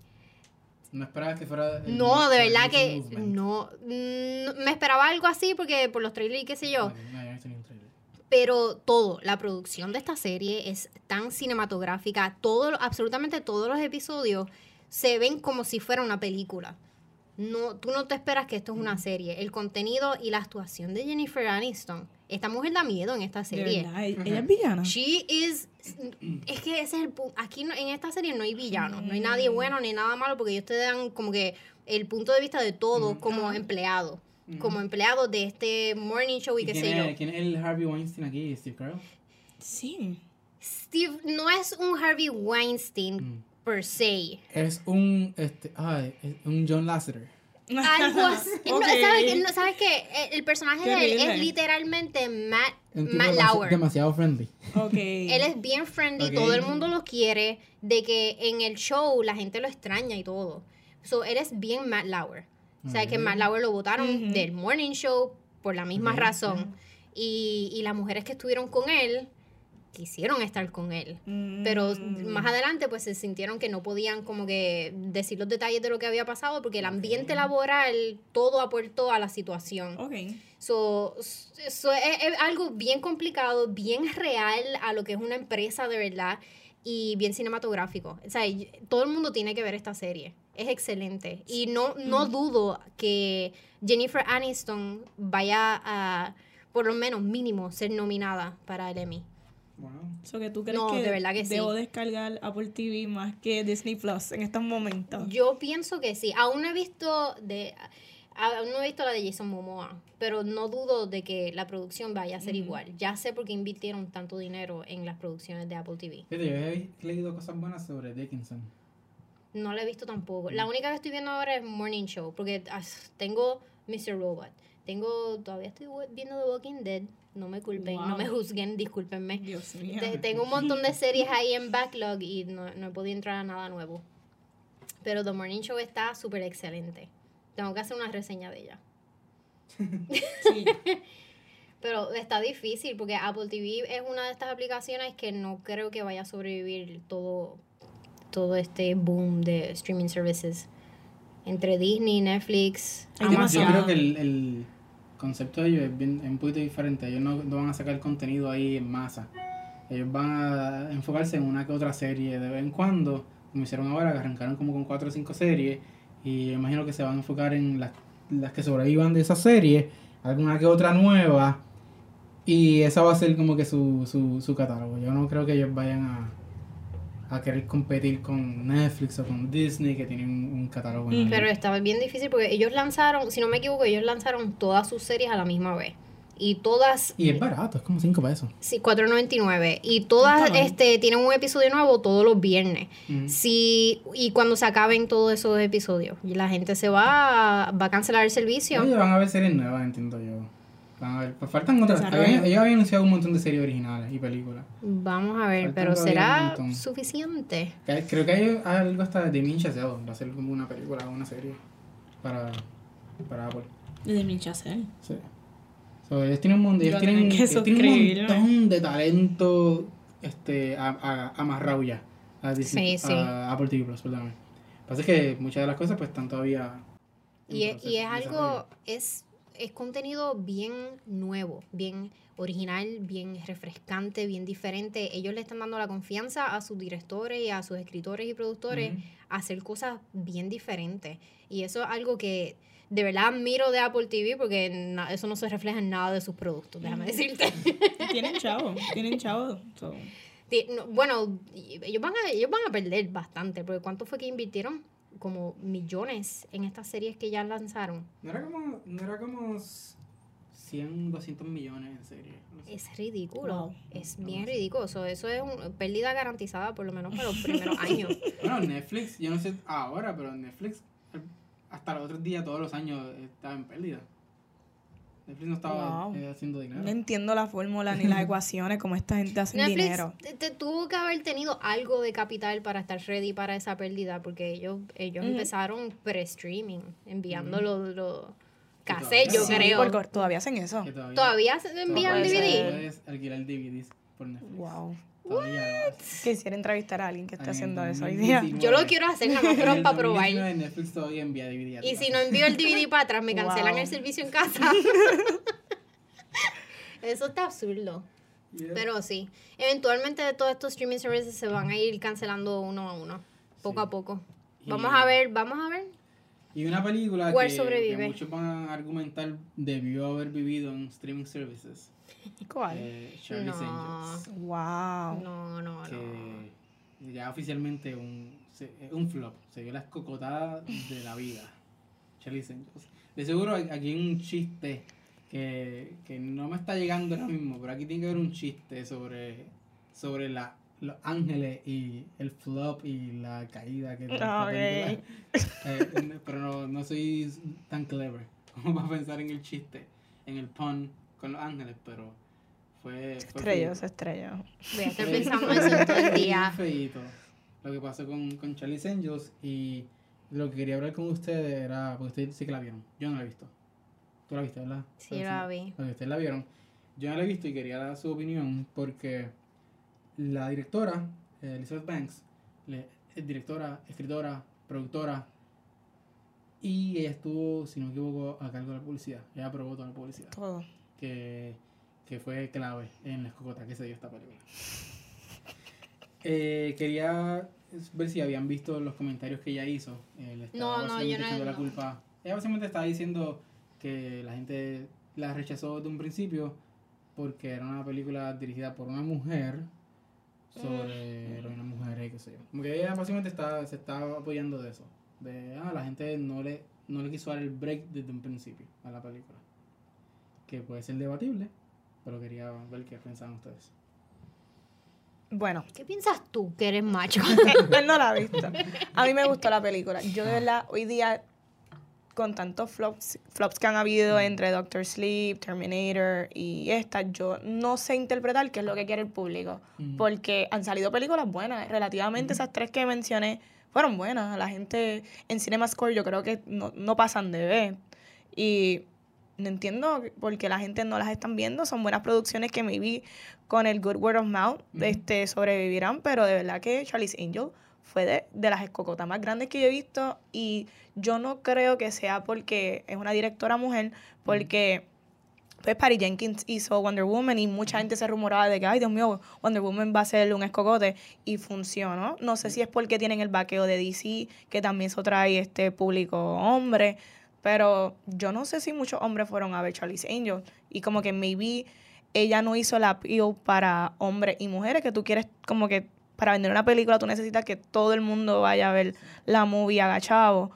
No esperaba que fuera. no, de verdad que. No, Me esperaba algo así porque por los trailers y qué sé yo. Pero todo, la producción de esta serie es tan cinematográfica. Todo, absolutamente todos los episodios se ven como si fuera una película. No, tú no te esperas que esto es una serie. El contenido y la actuación de Jennifer Aniston esta mujer da miedo en esta serie. Ella es villana. She is. Es que ese es el punto. Aquí en esta serie no hay villanos. No hay nadie bueno ni nada malo porque ellos te dan como que el punto de vista de todo mm. como Mm. Como empleado de este morning show y, qué sé yo. ¿Quién es el Harvey Weinstein aquí? ¿Steve Carell? Sí. Steve no es un Harvey Weinstein per se. Es un. Este, ay, un John Lasseter. Algo así. <laughs> ¿sabes, qué? El personaje de él es literalmente Matt, Matt Lauer. Demasiado friendly. Okay. Él es bien friendly, todo el mundo lo quiere, de que en el show la gente lo extraña y todo. So, él es bien Matt Lauer. O sea, que Matt Lauer lo votaron del morning show por la misma razón. Y, y las mujeres que estuvieron con él quisieron estar con él. Pero mm. más adelante pues se sintieron que no podían como que decir los detalles de lo que había pasado porque el ambiente laboral todo aportó a la situación. Ok. So, es, algo bien complicado, bien real a lo que es una empresa de verdad y bien cinematográfico. O sea, todo el mundo tiene que ver esta serie. Es excelente. Y no, no dudo que Jennifer Aniston vaya a, por lo menos mínimo, ser nominada para el Emmy. Wow. que tú crees que, de verdad que debo descargar Apple TV más que Disney Plus en estos momentos. Yo pienso que sí. Aún no he visto de aún no he visto la de Jason Momoa, pero no dudo de que la producción vaya a ser igual. Ya sé por qué invirtieron tanto dinero en las producciones de Apple TV. yo he leído cosas buenas sobre Dickinson. No la he visto tampoco. La única que estoy viendo ahora es Morning Show, porque tengo Mr. Robot. Tengo, todavía estoy viendo The Walking Dead no me culpen, no me juzguen, discúlpenme. Dios mío. tengo un montón de series ahí en backlog y no, no he podido entrar a nada nuevo. Pero The Morning Show está súper excelente. Tengo que hacer una reseña de ella. sí. <laughs> Pero está difícil porque Apple TV es una de estas aplicaciones que no creo que vaya a sobrevivir todo, todo este boom de streaming services. Entre Disney, Netflix, Amazon. Yo creo que el concepto de ellos es, bien, un poquito diferente. Ellos no, van a sacar contenido ahí en masa. Ellos van a enfocarse en una que otra serie de vez en cuando, como hicieron ahora, que arrancaron como con cuatro o cinco series. Y imagino que se van a enfocar en las, las que sobrevivan de esa serie, alguna que otra nueva. Y esa va a ser como que su, su, su catálogo. Yo no creo que ellos vayan a, a querer competir con Netflix o con Disney que tienen un, catálogo. Pero estaba bien difícil porque ellos lanzaron, si no me equivoco, ellos lanzaron todas sus series a la misma vez. Y todas... Y es barato, es como 5 pesos. Sí, 4.99. Y todas este, tienen un episodio nuevo todos los viernes. Sí, y cuando se acaben todos esos episodios, y la gente se va, va a cancelar el servicio. Ellos van a ver series nuevas, entiendo yo. A ver, pues faltan otras. Ellos habían anunciado un montón de series originales y películas. Vamos a ver, pero ¿será suficiente? Creo que hay algo hasta de Demin Chazelle. Va a ser como una película o una serie para, para Apple. ¿De Chazelle? Sí. ellos tienen un, ellos tienen, ellos tienen un montón de talento este, amarrado ya. A, sí, sí. a Apple TV Plus, perdóname. Lo que pasa es que muchas de las cosas pues están todavía... Y, y es algo, es es contenido bien nuevo, bien original, bien refrescante, bien diferente. Ellos le están dando la confianza a sus directores y a sus escritores y productores a hacer cosas bien diferentes. Y eso es algo que de verdad admiro de Apple TV porque eso no se refleja en nada de sus productos, déjame decirte. tienen chavo, tienen chavo. bueno, ellos van, a, ellos van a perder bastante, porque ¿cuánto fue que invirtieron? Como millones en estas series que ya lanzaron. No era como, no era como 100, 200 millones en serie. Es ridículo. Es bien ridículo. Eso, es una pérdida garantizada por lo menos para los primeros <laughs> años. Bueno, Netflix, yo no sé ahora, pero Netflix hasta los otros días, todos los años, estaba en pérdida. Netflix no estaba eh, haciendo dinero. No entiendo la fórmula ni las <laughs> ecuaciones, como esta gente hace dinero. Te, tuvo que haber tenido algo de capital para estar ready para esa pérdida, porque ellos, ellos empezaron pre-streaming, enviando los, los yo creo. todavía hacen eso. Todavía, envían DVD. Puedes alquilar DVDs por Netflix. Wow. Quisiera entrevistar a alguien que esté haciendo eso hoy día. Yo lo quiero hacer nada más para probar. Netflix todavía envía DVD. Y si no envío el DVD para atrás, me cancelan el servicio en casa. <laughs> eso está absurdo. Pero sí, eventualmente todos estos streaming services se van a ir cancelando uno a uno, poco a poco. Vamos a ver, vamos a ver. Y una película que, que, muchos van a argumentar debió haber vivido en streaming services <laughs> ¿Cuál? Eh, Charlie's Angels. Wow. No, no, que Ya oficialmente un, un flop. Se dio la escocotada de la vida. <laughs> Charlie's Angels. De seguro aquí hay un chiste que, que no me está llegando ahora mismo, pero aquí tiene que haber un chiste sobre, sobre la los ángeles y el flop y la caída que okay. <laughs> eh, pero no, no soy tan clever <laughs> como para pensar en el chiste en el pun con Los Ángeles, pero fue... Estrellas, estrellas. Voy a estar pensando <laughs> eso todo el día. feito lo que pasó con, con Charlie's Angels y lo que quería hablar con ustedes era, porque ustedes sí que la vieron, yo no la he visto. Tú la viste, ¿verdad? Sí, la vi. Porque ustedes la vieron. Yo no la he visto y quería dar su opinión porque la directora, eh, Elizabeth Banks, es directora, escritora, productora, y ella estuvo, si no me equivoco, a cargo de la publicidad. Ella aprobó toda la publicidad. Todo que, fue clave en la escogota que se dio esta película. <laughs> Eh, quería ver si habían visto los comentarios que ella hizo. Eh, no, no, yo no. La culpa. Ella básicamente estaba diciendo que la gente la rechazó desde un principio porque era una película dirigida por una mujer sobre mm. una mujer qué sé yo. Como que ella básicamente está, se estaba apoyando de eso. De, ah, la gente no le, no le quiso dar el break desde un principio a la película que puede ser debatible, pero quería ver qué pensaban ustedes. Bueno. ¿Qué piensas tú que eres macho? <laughs> Él no la ha visto. A mí me gustó la película. Yo de verdad, hoy día, con tantos flops, flops que han habido mm. entre Doctor Sleep, Terminator y esta, yo no sé interpretar qué es lo que quiere el público. Mm. Porque han salido películas buenas. Relativamente mm. esas tres que mencioné fueron buenas. La gente en Cinema Score yo creo que no, no pasan de ver. Y no entiendo por qué la gente no las están viendo. Son buenas producciones que maybe con el good word of mouth este, sobrevivirán, pero de verdad que Charlie's Angel fue de, de, las escocotas más grandes que yo he visto y yo no creo que sea porque es una directora mujer, porque pues Patty Jenkins hizo Wonder Woman y mucha gente se rumoraba de que, ay Dios mío, Wonder Woman va a ser un escocote y funcionó. No sé si es porque tienen el vaqueo de DC, que también eso trae este público hombre. Pero yo no sé si muchos hombres fueron a ver Charlie's Angel. Y como que maybe ella no hizo la appeal para hombres y mujeres, que tú quieres como que para vender una película tú necesitas que todo el mundo vaya a ver la movie agachado.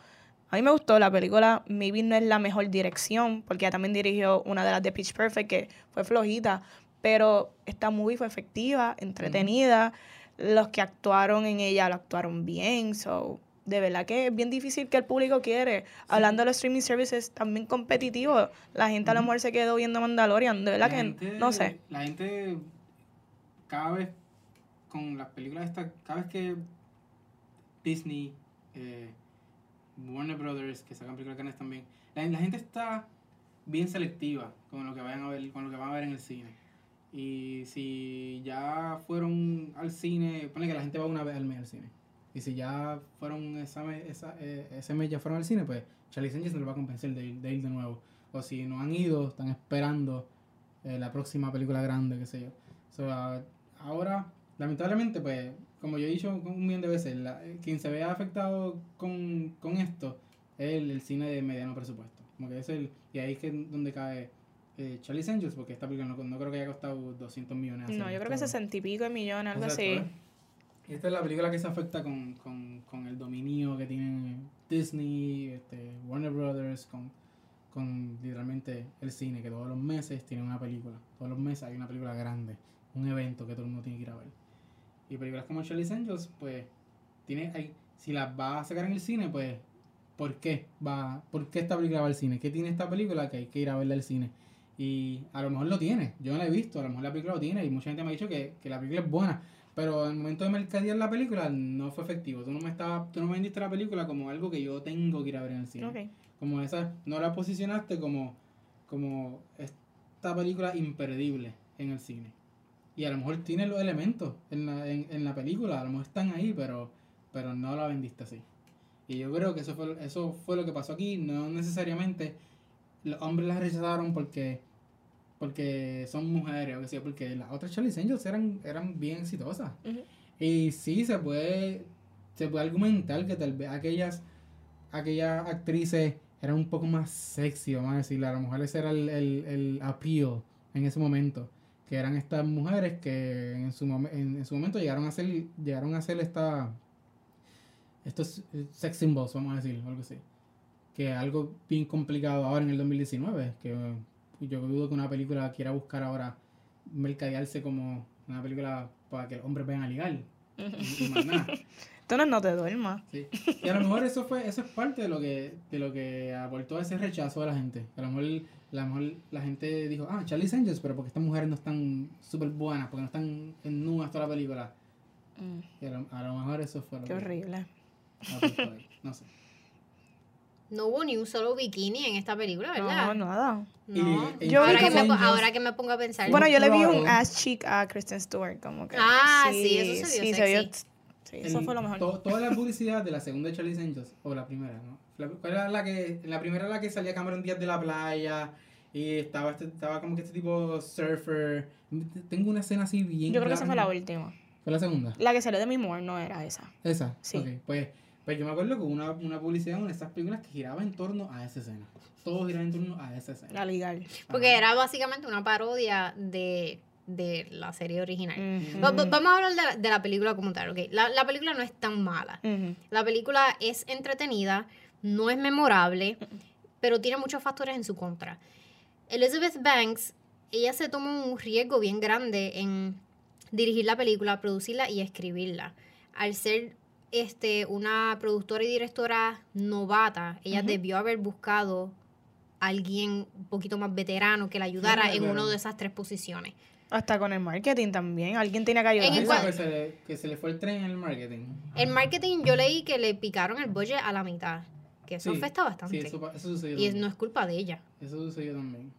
A mí me gustó la película, maybe no es la mejor dirección, porque ella también dirigió una de las de Pitch Perfect que fue flojita, pero esta movie fue efectiva, entretenida, los que actuaron en ella lo actuaron bien, so de verdad que es bien difícil que el público quiere. Hablando de los streaming services también competitivos, la gente a lo mejor se quedó viendo Mandalorian, de verdad que no sé. La gente cada vez con las películas estas, cada vez que Disney, eh, Warner Brothers, que sacan películas canas también, la, gente está bien selectiva con lo que vayan a ver, con lo que van a ver en el cine. Y si ya fueron al cine, pone que la gente va una vez al mes al cine y si ya fueron esa, esa, eh, ese mes ya fueron al cine, pues Charlie Sánchez se lo va a convencer de ir, de ir de nuevo. O si no han ido, están esperando eh, la próxima película grande, qué sé yo. So, ahora, lamentablemente, pues, como yo he dicho un millón de veces, la, eh, quien se vea afectado con, con esto es el, cine de mediano presupuesto. Como que es el, y ahí es que donde cae eh, Charlie's Angels, porque esta película no, no, creo que haya costado 200 millones. No, yo creo que 60 y pico de millones, algo así. Esta es la película que se afecta con, con, con el dominio que tiene Disney, este, Warner Brothers, con, con literalmente el cine, que todos los meses tiene una película. Todos los meses hay una película grande, un evento que todo el mundo tiene que ir a ver. Y películas como Charlie's Angels, pues, tiene, hay, si las va a sacar en el cine, pues, ¿por qué? Va, ¿Por qué esta película va al cine? ¿Qué tiene esta película que hay que ir a verla al cine? Y a lo mejor lo tiene, yo no la he visto, a lo mejor la película lo tiene y mucha gente me ha dicho que, que la película es buena pero el momento de mercadear la película no fue efectivo. Tú no me estaba, tú no me vendiste la película como algo que yo tengo que ir a ver en el cine. Como esa, no la posicionaste como, como esta película imperdible en el cine. Y a lo mejor tiene los elementos en la, en, en la película, a lo mejor están ahí, pero, pero no la vendiste así. Y yo creo que eso fue, eso fue lo que pasó aquí. No necesariamente los hombres la rechazaron porque porque son mujeres o que sea, porque las otras Charlie Angels eran, eran bien exitosas. Y sí, se puede, se puede argumentar que tal vez aquellas, aquellas actrices eran un poco más sexy, vamos a decirle. A lo mejor ese era el, el, el appeal en ese momento. Que eran estas mujeres que en su, en, su momento llegaron a ser, llegaron a ser esta, estos sex symbols, vamos a decir, algo así. Que algo bien complicado ahora en el 2019, que yo dudo que una película quiera buscar ahora mercadearse como una película para que los hombres vayan a ligar. y, más nada. <laughs> Entonces no te duermas. Sí. Y a lo mejor eso fue, eso es parte de lo que, de lo que aportó ese rechazo de la gente. A lo mejor, a lo mejor la gente dijo, ah, Charlie Angels, pero porque estas mujeres no están súper buenas, porque no están en nudas toda la película. Mm. Y a lo, mejor eso fue lo Qué horrible. No sé. <laughs> No hubo ni un solo bikini en esta película, ¿verdad? No, nada. No. yo ahora, que me, ahora que me pongo a pensar. Bueno, yo le vi un ass cheek a Kristen Stewart, como que. Ah, sí, eso se vio sí, sexy. Sí, eso fue lo mejor. toda la publicidad de la segunda de Charlie's Angels, o la primera, ¿no? La, ¿Cuál era la que, la primera la que salía Cameron Díaz de la playa y estaba, este, estaba como que este tipo surfer. Tengo una escena así bien. Yo creo que esa fue la última. ¿Fue la segunda? La que salió de mi Moore no era esa. Esa. Sí. Ok, pues pero pues yo me acuerdo que una, una publicidad en estas películas que giraba en torno a esa escena. Todo giraba en torno a esa escena. La legal. Porque era básicamente una parodia de, de la serie original. Vamos a hablar de la, película como tal, ¿ok? La, la película no es tan mala. La película es entretenida, no es memorable, pero tiene muchos factores en su contra. Elizabeth Banks, ella se tomó un riesgo bien grande en dirigir la película, producirla y escribirla. Al ser este, una productora y directora novata, ella debió haber buscado a alguien un poquito más veterano que la ayudara en una de esas tres posiciones. Hasta con el marketing también, alguien tiene que ayudar. Que se, le, que se le fue el tren en el marketing. El marketing yo leí que le picaron el budget a la mitad, que eso afecta bastante. Sí, eso, sucedió. Y no es culpa de ella. Eso sucedió también.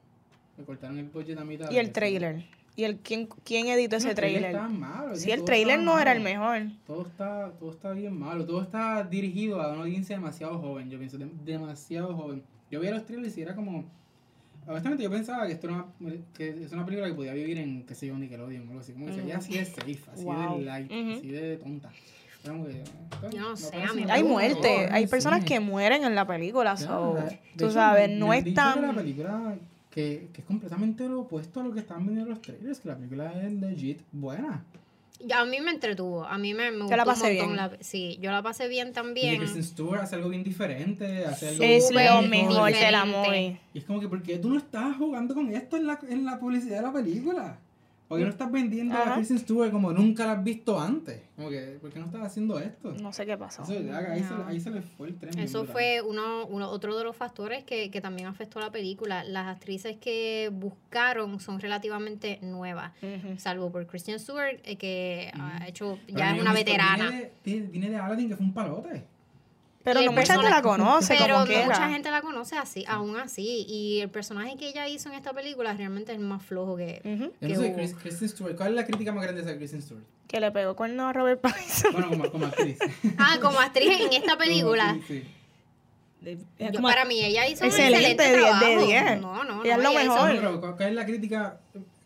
Le cortaron el budget a mitad. Y el trailer. ¿Y el, quién, quién editó ese trailer? sí, el trailer no era el mejor. Todo está, todo está bien malo. Todo está dirigido a una audiencia demasiado joven. Yo pienso, demasiado joven. Yo veía los trailers y era como. Honestamente, yo pensaba que esto era una, que es una película que podía vivir en, qué sé yo, Nickelodeon o algo así. Como que ya así es safe, así de light, así de tonta. Pues, no sé, hay muerte, hay personas que mueren en la película, tú sabes, no es tan... La película que, que es completamente lo opuesto a lo que están viendo los trailers, que la película es legit buena. A mí me entretuvo, a mí me, me gustó la pasé bien. sí, yo la pasé bien también. Y Kristen Stewart hace algo bien diferente, hace algo Es lo mejor del amor. Y es como que, ¿por qué tú no estás jugando con esto en la, en la publicidad de la película? ¿Por qué no estás vendiendo a Kristen Stewart como nunca la has visto antes? Como que, ¿Por qué no estás haciendo esto? No sé qué pasó. ahí, se, ahí, se, le fue el tren. Eso fue uno, uno, otro de los factores que, que, también afectó a la película. Las actrices que buscaron son relativamente nuevas, salvo por Kristen Stewart, eh, que ha hecho, ya es una veterana. Viene de, viene de Aladdin, que fue un palote. Pero no mucha gente la conoce. Pero no mucha gente la conoce así, aún así. Y el personaje que ella hizo en esta película realmente es más flojo que. Uh Kristen Stewart. ¿Cuál es la crítica más grande de esa Kristen Stewart? Que le pegó cuerno a Robert Pattinson. Bueno, como, como actriz. <laughs> ah, como actriz en esta película. sí. Yo, para mí, ella hizo excelente, un excelente trabajo. De 10. No, no, no. es lo mejor. ¿Cuál es la crítica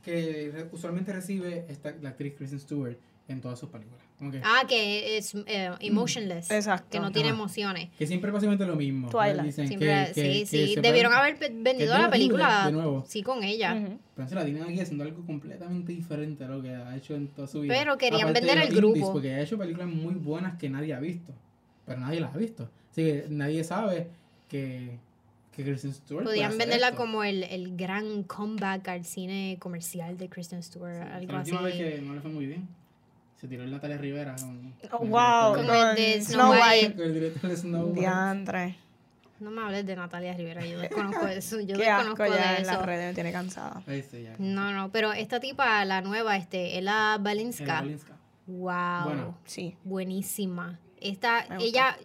que usualmente recibe esta, la actriz Kristen Stewart en todas sus películas? Ah, que es eh, emotionless. Exacto. Que no tiene emociones. Que siempre es básicamente lo mismo. Twilight. Dicen Siempre, que, sí, sí. Debieron haber vendido la película de nuevo. sí con ella. Pero se la tienen aquí haciendo algo completamente diferente a lo que ha hecho en toda su vida. Pero querían Aparte vender indies, grupo. Porque ha hecho películas muy buenas que nadie ha visto. Pero nadie las ha visto. Así que nadie sabe que, que Kristen Stewart. puede Podían hacer venderla esto. como el, el gran comeback al cine comercial de Kristen Stewart. algo La así. última vez que no le fue muy bien. Se tiró en Natalia Rivera. Con, Oh, con el wow, el de con Snow Snow White. White. de- con el director de Snow White. Diantre. No me hables de Natalia Rivera, yo <laughs> desconozco eso. Yo Qué asco desconozco ya de en las eso. redes me tiene cansada. Ahí sí, ya. No, no, pero esta tipa, la nueva, este, Ella Balinska. Balinska. Wow. Bueno. Sí. Buenísima. Esta, ella,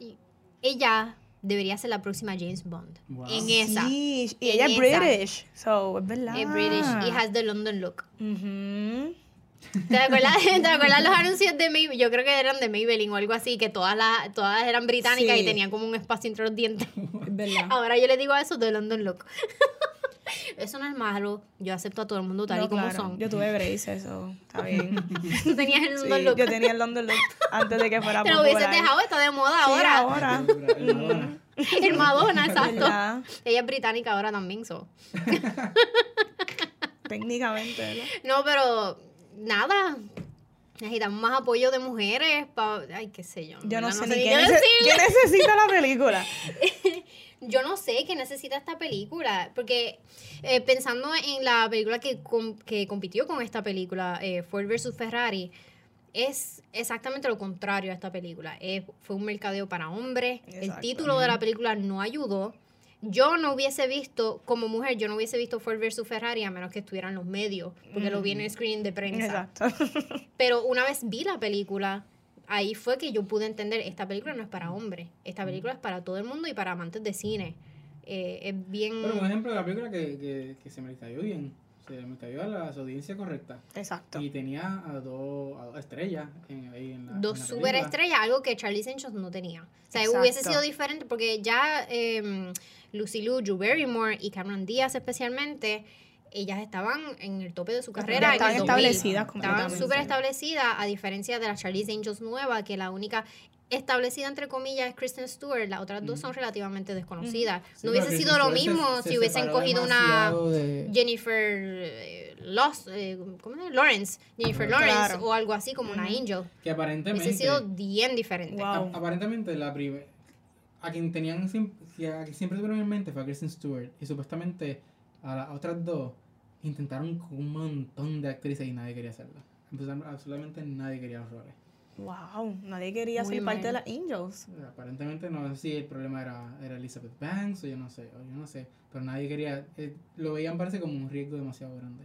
ella debería ser la próxima James Bond. Wow. En esa. Sí, y ella es. British. So, es verdad. Es British y has the London look. Ujú. ¿Te acuerdas, ¿Te acuerdas los anuncios de Maybelline? Yo creo que eran de Maybelline o algo así, que todas las, todas eran británicas Sí. y tenían como un espacio entre los dientes. Es verdad. <laughs> Ahora yo le digo a eso de London look. <laughs> Eso no es malo. Yo acepto a todo el mundo tal No, y como claro. son. Yo tuve braces, eso está bien. <laughs> Tú tenías el Sí, London look. yo tenía el London look antes de que fuera Te lo hubieses dejado, está de moda Sí, ahora. ahora. El Madonna. El Madonna, exacto. ¿Verdad? Ella es británica ahora también, so. Técnicamente, ¿verdad? No, pero nada. Necesitamos más apoyo de mujeres. Pa... Ay, qué sé yo. Yo no sé ni qué nece- necesita la película. <laughs> Yo no sé qué necesita esta película. Porque eh, pensando en la película que, com- que compitió con esta película, eh, Ford vs. Ferrari, es exactamente lo contrario a esta película. Eh, fue un mercadeo para hombres. El título de la película no ayudó. Yo no hubiese visto, como mujer, yo no hubiese visto Ford vs. Ferrari a menos que estuviera en los medios, porque lo vi en el screening de prensa. Exacto. <laughs> Pero una vez vi la película, ahí fue que yo pude entender, esta película no es para hombres, esta película es para todo el mundo y para amantes de cine. Eh, es bien... Pero un ejemplo de la película que, que, que se me cayó bien. Se me cayó a la su audiencia correcta. Exacto. Y tenía a dos, a dos estrellas en, ahí en la. Dos en la super película. estrellas, algo que Charlie Angels no tenía. O sea, Exacto. hubiese sido diferente porque ya eh, Lucy Liu, Drew Barrymore y Cameron Díaz especialmente, ellas estaban en el tope de su carrera. en estaban el 2000. establecidas Estaban súper establecidas, a diferencia de la Charlie's Angels nueva, que la única establecida entre comillas es Kristen Stewart, las otras dos son relativamente desconocidas. Sí, no hubiese sido lo mismo se- si se hubiesen cogido una de- Jennifer eh, Lost, eh, ¿cómo llama? Lawrence, Jennifer Claro. Lawrence o algo así como una Angel. Que aparentemente. Hubiese sido bien diferente. Wow. aparentemente la primera. A quien tenían a quien siempre tuvieron en mente fue a Kristen Stewart. Y supuestamente a las otras dos intentaron con un montón de actrices y nadie quería hacerla. Absolutamente nadie quería los roles. Wow, nadie quería Muy ser parte de mal. las Angels. Aparentemente no sé si el problema era, era Elizabeth Banks o yo no sé, o yo no sé, pero nadie quería, eh, lo veían parece como un riesgo demasiado grande.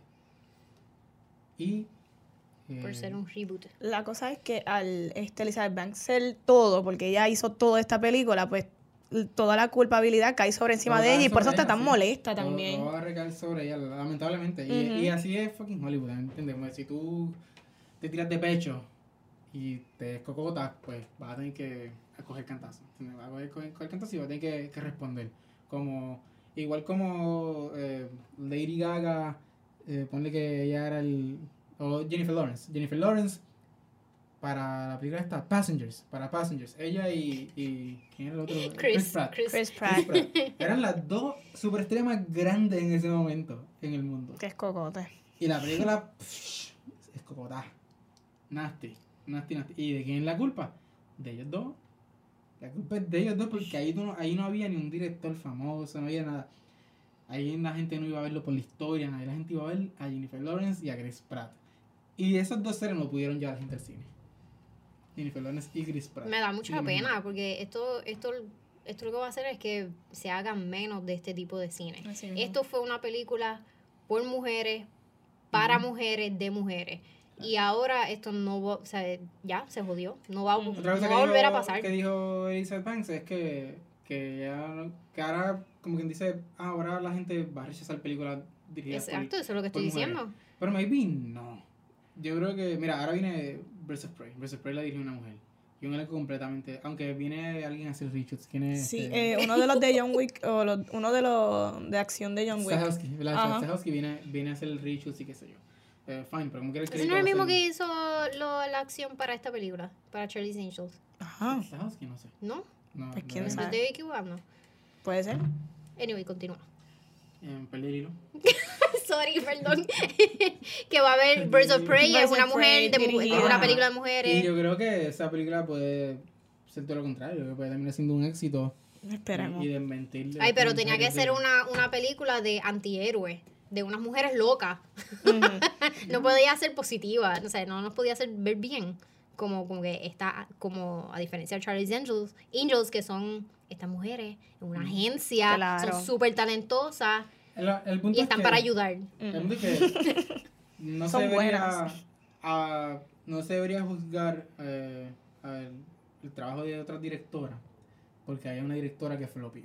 Y... eh, Por ser un reboot. La cosa es que al este Elizabeth Banks ser todo, porque ella hizo toda esta película, pues toda la culpabilidad cae sobre encima todo de ella y por eso está tan sí. molesta todo- también. todo va a recaer sobre ella, lamentablemente. Y, Ujú. y así es fucking Hollywood, ¿entiendes? Como Si tú te tiras de pecho y te escocotas, pues vas a tener que coger cantazo. Vas a coger, coger, coger cantazo y vas a tener que, que responder. Como, igual como eh, Lady Gaga, eh, ponle que ella era el... O Jennifer Lawrence. Jennifer Lawrence para la película esta, Passengers, para Passengers. Ella y... y ¿Quién era el otro? <laughs> Chris, Pratt. Chris. Chris Chris Pratt, Pratt. Eran las dos superestrellas más grandes en ese momento en el mundo. que es cocote. Y la película pff, es cocotá. Nasty. Nasty, nasty. ¿Y de quién es la culpa? De ellos dos. La culpa es de ellos dos porque ahí no, ahí no había ni un director famoso, no había nada. Ahí la gente no iba a verlo por la historia, nadie. La gente iba a ver a Jennifer Lawrence y a Chris Pratt. Y esos dos seres no pudieron llevar a la gente al cine. Jennifer Lawrence y Chris Pratt. Me da mucha Y- pena porque esto, esto, esto lo que va a hacer es que se haga menos de este tipo de cine. Así mismo. Esto fue una película por mujeres, para mujeres, de mujeres. Y ahora esto no va, o sea, ya se jodió. No va, Ujú. no va a volver a dijo- pasar. que dijo Elizabeth Banks es que, que, ya que ahora, como quien dice, ah, ahora la gente va a rechazar películas dirigidas por- Exacto, eso es lo que por estoy mujeres. diciendo. Pero maybe no. Yo creo que, mira, ahora viene of Prey. Of Prey la dirige una mujer. Y un elenco completamente, aunque viene alguien a hacer reshoots. ¿Quién es? Sí, este? eh, uno de los de John Wick, o los- uno de los de acción de John Wick. Ajá. Stahelski viene, viene a hacer el reshoots y qué sé yo. Eh, fine, pero como quiera el Ese no es el mismo que hizo lo, la acción para esta película, para Charlie's Angels. Ajá. Stahelski, no sé. ¿No? No, Pues, no ¿quién es- sabe? ¿Me estoy equivocando? Puede ser. Anyway, continúa. Hilo. <laughs> Sorry, perdón. <laughs> que va a haber Birds of Prey, es una mujer, de dirigida. una película de Y mujeres. yo creo que esa película puede ser todo lo contrario, que puede terminar siendo un éxito Esperemos. y desmentir. Ay, pero tenía que ser una, una película de antihéroes, de unas mujeres locas. Ujú. <laughs> no podía ser positiva, no sé, no nos podía hacer ver bien. Como, como que está, como a diferencia de Charlie's Angels, Angels, que son estas mujeres en una agencia, Claro. son súper talentosas El, el punto y es están que- para ayudar. El punto es que <laughs> no Son se debería, buenas. ah, no se debería juzgar eh, el trabajo de otras directoras porque hay una directora que flopió.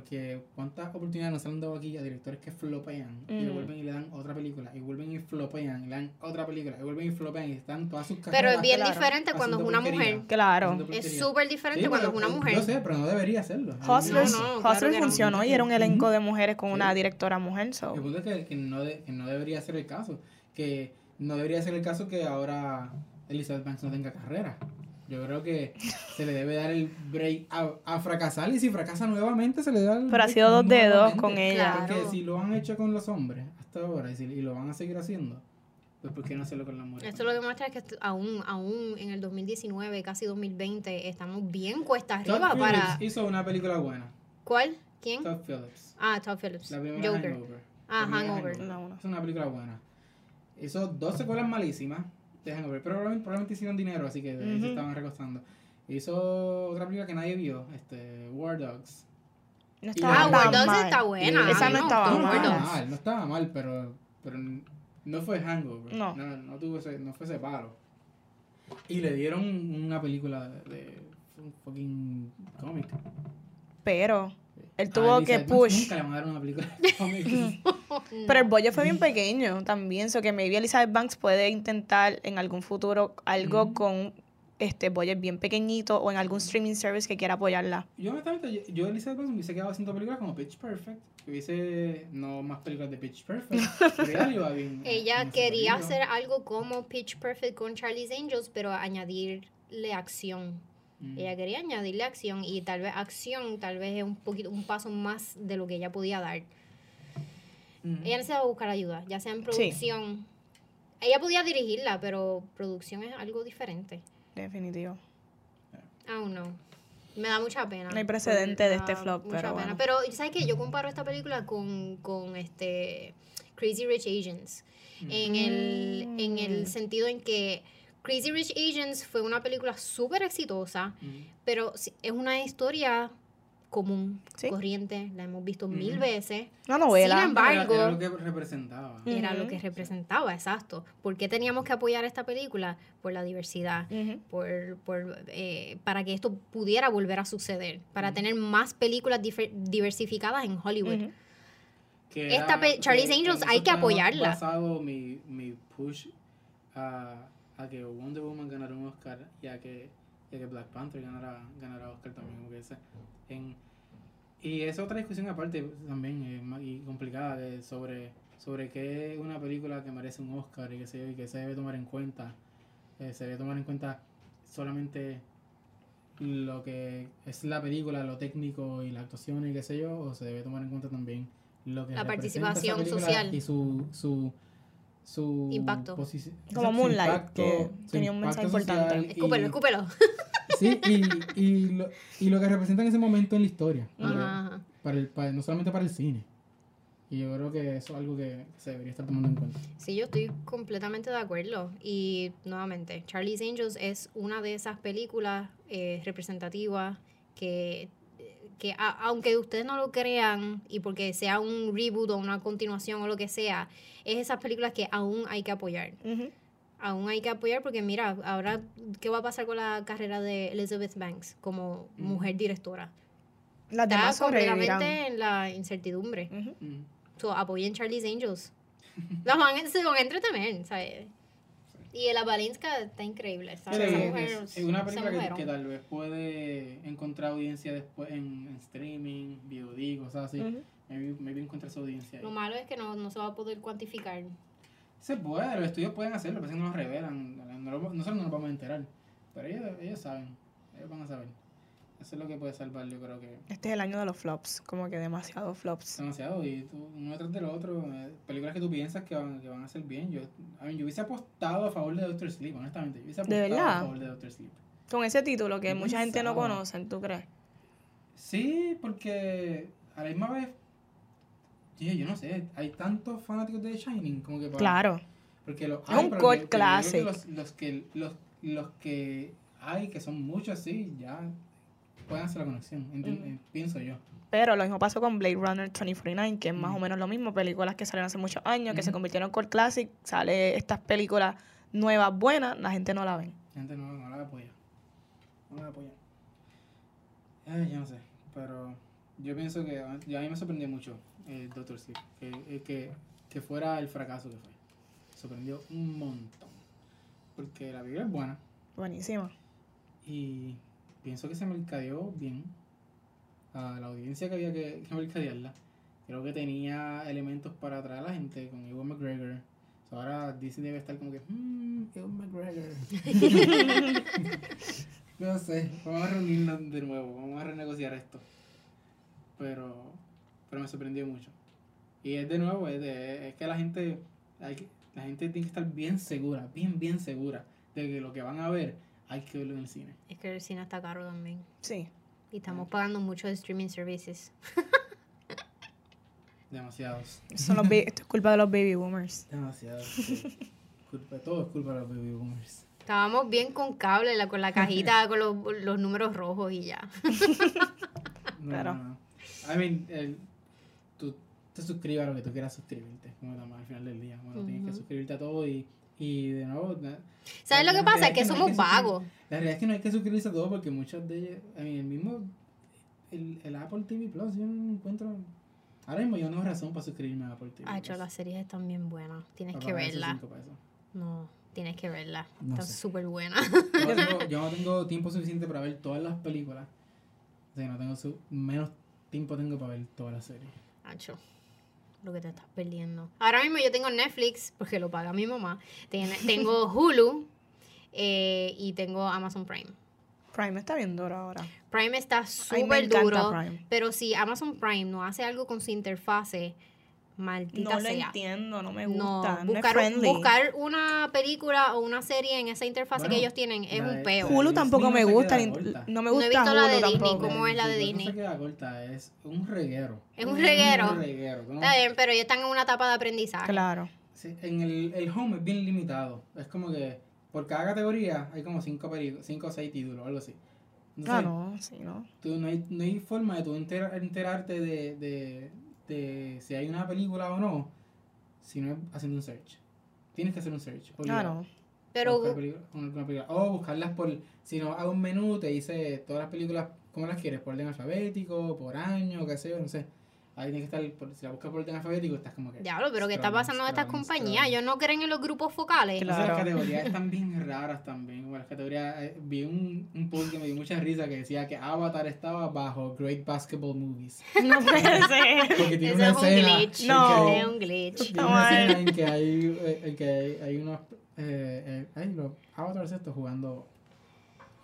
Porque cuántas oportunidades nos han dado aquí a directores que flopean y le Ujú. vuelven y le dan otra película y vuelven y flopean y le dan otra película y vuelven y flopean y están todas sus Pero es bien claro, diferente cuando es una mujer. Claro. Es súper diferente Sí, cuando es una mujer. Yo sé, pero no debería hacerlo. Hustlers, No, no, claro Hustlers que no. funcionó y era un elenco de mujeres con una directora mujer. So. El punto es que, que no de- que no debería ser el caso. Que no debería ser el caso que ahora Elizabeth Banks no tenga carrera. Yo creo que se le debe dar el break a, a fracasar y si fracasa nuevamente se le da el Pero ha break sido dos dedos con ella. Claro. Porque si lo han hecho con los hombres hasta ahora y, si- y lo van a seguir haciendo, pues ¿por qué no hacerlo con las mujeres? Esto lo que muestra es que aún, aún en el 2019, casi 2020, estamos bien cuesta Todd arriba Phillips para... hizo una película buena. ¿Cuál? ¿Quién? Todd Phillips. Ah, Todd Phillips. La primera Joker. Hangover. Ah, La primera Hangover. No, no. Es una película buena. Hizo dos secuelas malísimas de Hangover, pero probablemente, probablemente hicieron dinero, así que de ahí se estaban recostando. Hizo otra película que nadie vio, este, War Dogs. No estaba Ah, War Dogs mal. está buena. Esa a mí no me estaba no, Dogs. mal, no estaba mal, pero, pero no fue Hangover. No. No, no, tuvo ese, no fue ese palo. Y le dieron una película de, de un fucking cómic. Pero él tuvo que push. Nunca le van a dar una película. <laughs> <laughs> Pero el bollo fue bien pequeño también, so que maybe Elizabeth Banks puede intentar en algún futuro algo Ujú. con este budget bien pequeñito o en algún streaming service que quiera apoyarla. Yo honestamente, yo, yo Elizabeth Banks me hubiese quedado haciendo películas como Pitch Perfect. Que hubiese, no más películas de Pitch Perfect. <laughs> iba bien en- Ella quería hacer algo como Pitch Perfect con Charlie's Angels, pero añadirle acción. Mm. Ella quería añadirle acción y tal vez acción, tal vez es un poquito, un paso más de lo que ella podía dar. Mm. Ella necesitaba buscar ayuda, ya sea en producción. Ella podía dirigirla, pero producción es algo diferente. Definitivo. Don't know. Me da mucha pena. No hay precedente de este flop, mucha pero pena. bueno. Pero, ¿sabes qué? Yo comparo esta película con, con este Crazy Rich Asians. En, el, en el Mm. sentido en que Crazy Rich Asians fue una película súper exitosa, Mm. pero es una historia común, Sí. corriente, la hemos visto mil veces. Una novela. Sin embargo- Era, era lo que representaba. Mm. Era lo que representaba, exacto. ¿Por qué teníamos que apoyar esta película? Por la diversidad. Por, por, eh, para que esto pudiera volver a suceder, para tener más películas diversificadas en Hollywood. Esta Charlie's Angels hay que apoyarla. basado mi, mi push a, a que Wonder Woman ganara un Oscar y a que, y a que Black Panther ganara, ganara Oscar también. Porque ese- en, y es otra discusión aparte también eh, y complicada de- sobre, sobre qué es una película que merece un Oscar y que se, y que se debe tomar en cuenta. Eh, se debe tomar en cuenta solamente lo que es la película, lo técnico y la actuación y qué sé yo, o se debe tomar en cuenta también lo que La participación social. y su su su Impacto. Como su Moonlight, impacto, que tenía un mensaje importante. y- Escúpelo, escúpelo. Sí, y, <laughs> y, lo, y lo que representa en ese momento en la historia, ajá. para el, para- no solamente para el cine. Y yo creo que eso es algo que se debería estar tomando en cuenta. Sí, yo estoy completamente de acuerdo. Y nuevamente, Charlie's Angels es una de esas películas eh, representativas que, que a- aunque ustedes no lo crean y porque sea un reboot o una continuación o lo que sea, es esas películas que aún hay que apoyar. Ujú. aún hay que apoyar porque mira, ahora, ¿qué va a pasar con la carrera de Elizabeth Banks como Mm. mujer directora? Las Está demás completamente en la incertidumbre. Mm. So, apoyen Charlie's Angels. Las van, a- se van a entretener, ¿sabes? Y la Balinska está increíble, ¿sabes? Sí, Esa es- mujer, es, una esa película que, que tal vez puede encontrar audiencia después en, en streaming, VOD, cosas así. Ujú. Maybe, maybe encuentra su audiencia ahí. Lo malo es que no, no se va a poder cuantificar. Se puede, los estudios pueden hacerlo, pero si no lo revelan. No, nosotros no nos vamos a enterar. Pero ellos, ellos saben, ellos van a saber. Eso es lo que puede salvar, yo creo que. Este es el año de los flops, como que demasiado flops. Demasiado, y tú, uno detrás del otro. Eh, películas que tú piensas que van, que van a ser bien. Yo, a mí, yo hubiese apostado a favor de Doctor Sleep, honestamente. Yo hubiese apostado a favor de Doctor Sleep. Con ese título que mucha gente no conoce, ¿tú crees? Sí, porque a la misma vez. yo no sé, hay tantos fanáticos de The Shining como que Claro. Porque los hay, un cult classic. Los, los, que, los, los que hay, que son muchos así, ya pueden hacer la conexión, pienso yo. Pero lo mismo pasó con Blade Runner 2049, que es más o menos lo mismo, películas que salieron hace muchos años, que se convirtieron en cult classic, sale estas películas nuevas, buenas, la gente no la ve. La gente no, no la apoya. No la apoya. Eh, yo no sé, pero yo pienso que a mí me sorprendió mucho el Doctor Sleep, que, eh, que, que fuera el fracaso que fue. Sorprendió un montón. Porque la película es buena. Buenísima. Y pienso que se mercadeó bien a la audiencia que había que, que mercadearla. Creo que tenía elementos para atraer a la gente con Ewan McGregor. ahora Disney debe estar como que, mmm, Ewan McGregor. <laughs> no sé, vamos a reunirnos de nuevo, vamos a renegociar esto. Pero, pero me sorprendió mucho. Y es de nuevo, es, de, es que la gente, hay la gente tiene que estar bien segura, bien, bien segura de que lo que van a ver hay que verlo en el cine. Es que el cine está caro también. Sí. Y estamos pagando mucho de streaming services. <laughs> Demasiados. Son los esto es culpa de los baby boomers. Demasiados. <laughs> culpa, todo es culpa de los baby boomers. Estábamos bien con cable, la, con la cajita, <laughs> con los, los, números rojos y ya. claro. No, I mean, el, tú te suscribas a lo que tú quieras suscribirte, como al final del día. Bueno, tienes que suscribirte a todo y, y de nuevo... ¿Sabes lo que pasa? Es que, somos vagos. La realidad es que no hay que suscribirse a todo porque muchos de ellos, I mean, el mismo, el, el Apple TV Plus, yo no encuentro... Ahora mismo yo no tengo razón para suscribirme a Apple TV. Ah, hecho, las series están bien buenas. Tienes que verla. No, tienes que verla. Está súper buena. <laughs> Yo, no tengo tiempo suficiente para ver todas las películas. O sea, no tengo su, menos tiempo tengo para ver todas las series. Hacho lo que te estás perdiendo. Ahora mismo yo tengo Netflix, porque lo paga mi mamá. Tengo <laughs> Hulu eh, y tengo Amazon Prime. Prime está bien duro ahora. Prime está súper duro. Pero si Amazon Prime no hace algo con su interfase, Maldita no lo entiendo, no me gusta. No, buscar, buscar una película o una serie en esa interfaz que ellos tienen es un peo. Hulu tampoco me gusta, no me gusta. No he visto la de Disney, ¿cómo es la de Disney? No se queda corta, es un reguero. Es un reguero. Un reguero Está bien, pero ellos están en una etapa de aprendizaje. Claro. Sí, en el, el home es bien limitado. Es como que por cada categoría hay como cinco, cinco o seis títulos, algo así. ah, no, sí, no. Tú, no, hay, no hay forma de tú enterarte de, de de si hay una película o no, si no es haciendo un search. Tienes que hacer un search. Claro. Pero... O buscarlas por... Si no, hago un menú, te dice todas las películas, ¿cómo las quieres? Por orden alfabético, por año, qué sé yo, no sé. Ahí tienes que estar, si la buscas por orden alfabético, estás como que. Diablo, pero ¿qué está pasando en estas compañías? Ellos no creen en los grupos focales. Claro. Las categorías están bien raras también. Bueno, las categorías, eh, vi un, un post que me dio mucha risa que decía que Avatar estaba bajo Great Basketball Movies. <laughs> No puede ser. Porque tiene una es escena. Un glitch. No, es un glitch. Tiene una escena en que hay, eh, en que hay, hay unos. Eh, eh, los avatars estos jugando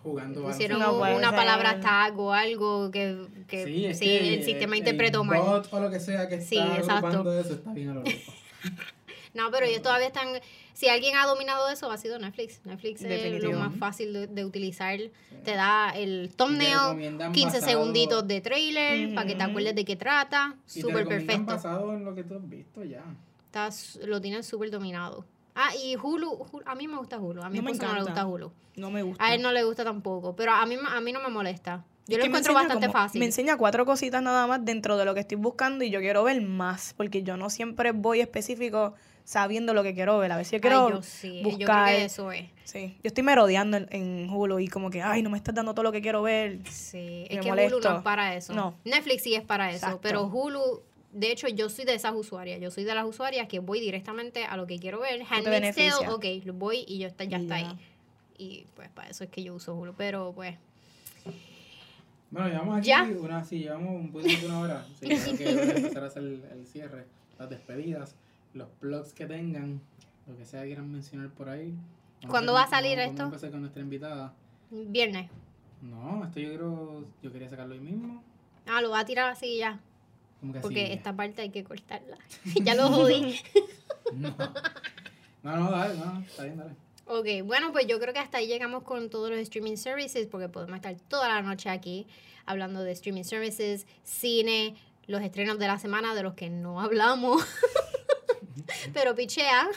jugando Pusieron una palabra tag o algo que, que sí, el sistema interpretó mal. o lo que sea que sí, está exacto. eso está bien a lo <laughs> No, pero ellos todavía están. Si alguien ha dominado eso, ha sido Netflix. Netflix es lo más fácil de, utilizar. Te da el thumbnail, 15 segunditos de trailer para que te acuerdes de qué trata. Súper perfecto. basado en lo que tú has visto ya. Estás, lo tienen súper dominado. Ah, y Hulu, a mí me gusta Hulu. A mí no, me no le gusta Hulu. No me gusta. A él no le gusta tampoco, pero a mí, a mí no me molesta. Yo lo encuentro bastante fácil. Me enseña cuatro cositas nada más dentro de lo que estoy buscando y yo quiero ver más, porque yo no siempre voy específico sabiendo lo que quiero ver. A ver si yo quiero yo sí, buscar. Yo creo que eso es. Sí, yo estoy merodeando en, Hulu y como que, ay, no me estás dando todo lo que quiero ver. Sí, es que Hulu no es para eso. No. Netflix sí es para eso, pero Hulu de hecho, yo soy de esas usuarias. Yo soy de las usuarias que voy directamente a lo que quiero ver. Handmaid's Tale, ok, lo voy y yo está, ya, está ahí. Y pues para eso es que yo uso Hulu. Pero pues. Bueno, llevamos aquí ¿Ya? una, sí, llevamos un poquito de una hora. Sí, creo que empezar a hacer el, cierre, las despedidas, los blogs que tengan. lo que sea que quieran mencionar por ahí. ¿Cuándo va a salir vamos, esto? Vamos a empezar con nuestra invitada. Viernes. No, esto yo creo, yo quería sacarlo hoy mismo. Ah, lo va a tirar así ya. Como que Porque así. esta parte hay que cortarla. <laughs> <laughs> ya lo jodí. No. no, no, dale, no, está bien, dale. Ok, bueno, pues yo creo que hasta ahí llegamos con todos los streaming services porque podemos estar toda la noche aquí hablando de streaming services, cine, los estrenos de la semana de los que no hablamos. <laughs> Pero pichea.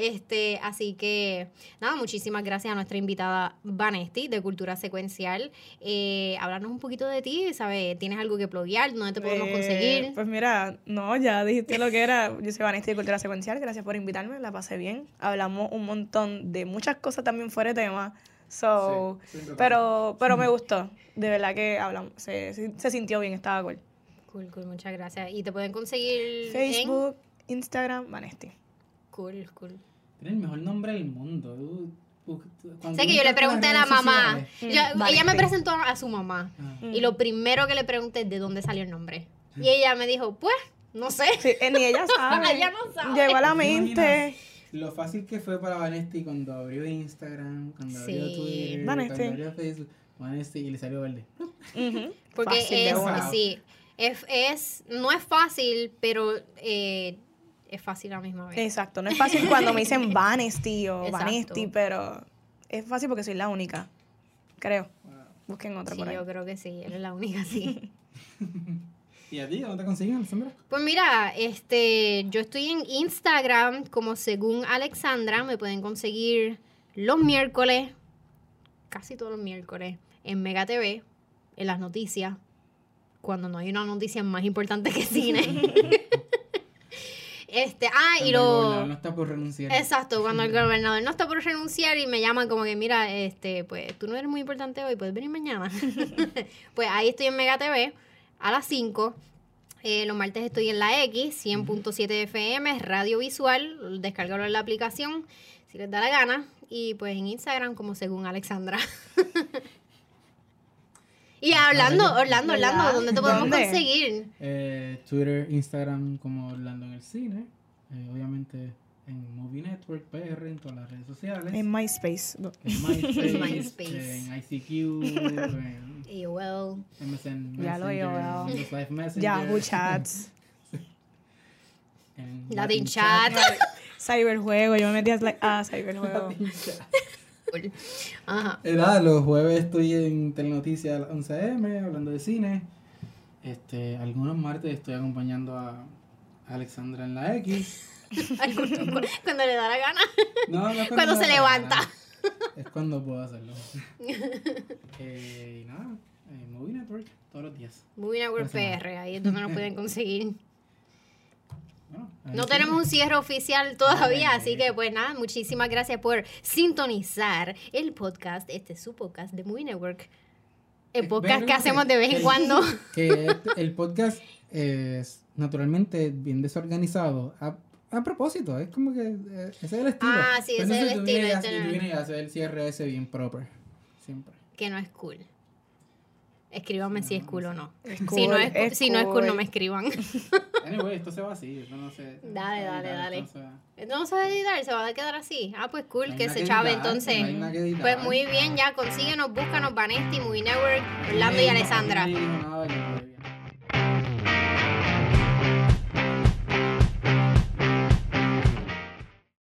Este, así que nada, muchísimas gracias a nuestra invitada Vanesti de Cultura Secuencial. Eh, háblanos un poquito de ti, ¿sabes? ¿Tienes algo que pluguear? ¿Dónde te podemos Eh, conseguir? Pues mira, no, ya dijiste lo que era. Yo soy Vanessa de Cultura Secuencial. Gracias por invitarme, la pasé bien. Hablamos un montón de muchas cosas también fuera de tema. So, Sí, pero, pero me gustó. De verdad que hablamos, se, se, se sintió bien, estaba cool. Cool, cool, muchas gracias. ¿Y te pueden conseguir Facebook, Instagram, Vanesti. Cool, cool. Tiene el mejor nombre del mundo. Cuando Sé que yo le pregunté a la mamá. Yo- ella me presentó a su mamá. Ah. Y lo primero que le pregunté es de dónde salió el nombre. Y ella me dijo, pues, no sé. Sí, eh, ni ella <laughs> sabe. Ella no sabe. Llegó a la ¿Te imaginas mente. Lo fácil que fue para Vanesti cuando abrió Instagram, cuando abrió Sí. Twitter, Vanesti. cuando abrió Facebook. Vanesti y le salió verde. Porque Fácil es, sí, es, es, no es fácil, pero eh, es fácil a la misma vez. Exacto, no es fácil cuando me dicen <laughs> Vanesti o. Vanesti, pero es fácil porque soy la única. Creo. Wow. Busquen otra Sí, por ahí. yo creo que sí, eres la única, sí. <laughs> ¿Y a ti? ¿Dónde te consiguen, Alessandra? Pues mira, este, yo estoy en Instagram como según Alexandra, me pueden conseguir los miércoles, casi todos los miércoles, en Mega TV, en las noticias, cuando no hay una noticia más importante que cine. <laughs> este, ah, y Cuando lo... gobernador no está por renunciar. Exacto, cuando el <laughs> gobernador no está por renunciar y me llaman como que, mira, este, pues tú no eres muy importante hoy, puedes venir mañana. <laughs> <laughs> pues ahí estoy en Mega TV a las 5. Eh, los martes estoy en la X, 100.7 FM, radio visual, descargarlo en la aplicación si les da la gana. Y pues en Instagram como según Alexandra. Y hablando, Orlando, Orlando, ¿Verdad? ¿dónde te podemos ¿Dónde? conseguir? Eh, Twitter, Instagram como Orlando en el cine. Eh, obviamente en Movie Network PR, en todas las redes sociales. En MySpace. en MySpace, <laughs> MySpace. en ICQ, en well, MSN Ya lo Messenger, AOL. Messenger, Yahoo Chats. <laughs> en Latin Chat. Cyberjuego. Yo me metí a, like, a Cyberjuego. Chat. Ajá. Eh, nada, los jueves estoy en Telenoticias a las 11 am hablando de cine. Este, algunos martes estoy acompañando a Alexandra en la X. <laughs> Cuando le da la gana. No, no Cuando me se levanta. gana. Es cuando puedo hacerlo. <laughs> eh, y nada, eh, Movie Network todos los días. Movie Network PR, ahí es donde nos pueden conseguir. Bueno, No sí. tenemos un cierre oficial todavía, así que pues nada, muchísimas gracias por sintonizar el podcast, este es su podcast de Movie Network. El Eh, podcast que hacemos de vez en cuando. <laughs> Que el podcast es naturalmente bien desorganizado. A, a propósito, es como que eh, ese es el estilo. Ah, sí, ese es el estilo, vienes y este vienes y haces el cierre ese bien proper. Siempre. Que no es cool. Escríbanme si es cool o no. Es si cool, no es, es si no es cool, no cool. me escriban. <laughs> Anyway, esto se va así. Esto no se. Dale, dale, dale. esto se- No se va a editar, se va a quedar así. Ah, pues cool, No que se chave entonces. no. Pues muy bien, ya consíguenos, búscanos Vanesti, Movie Network, Orlando y Alessandra.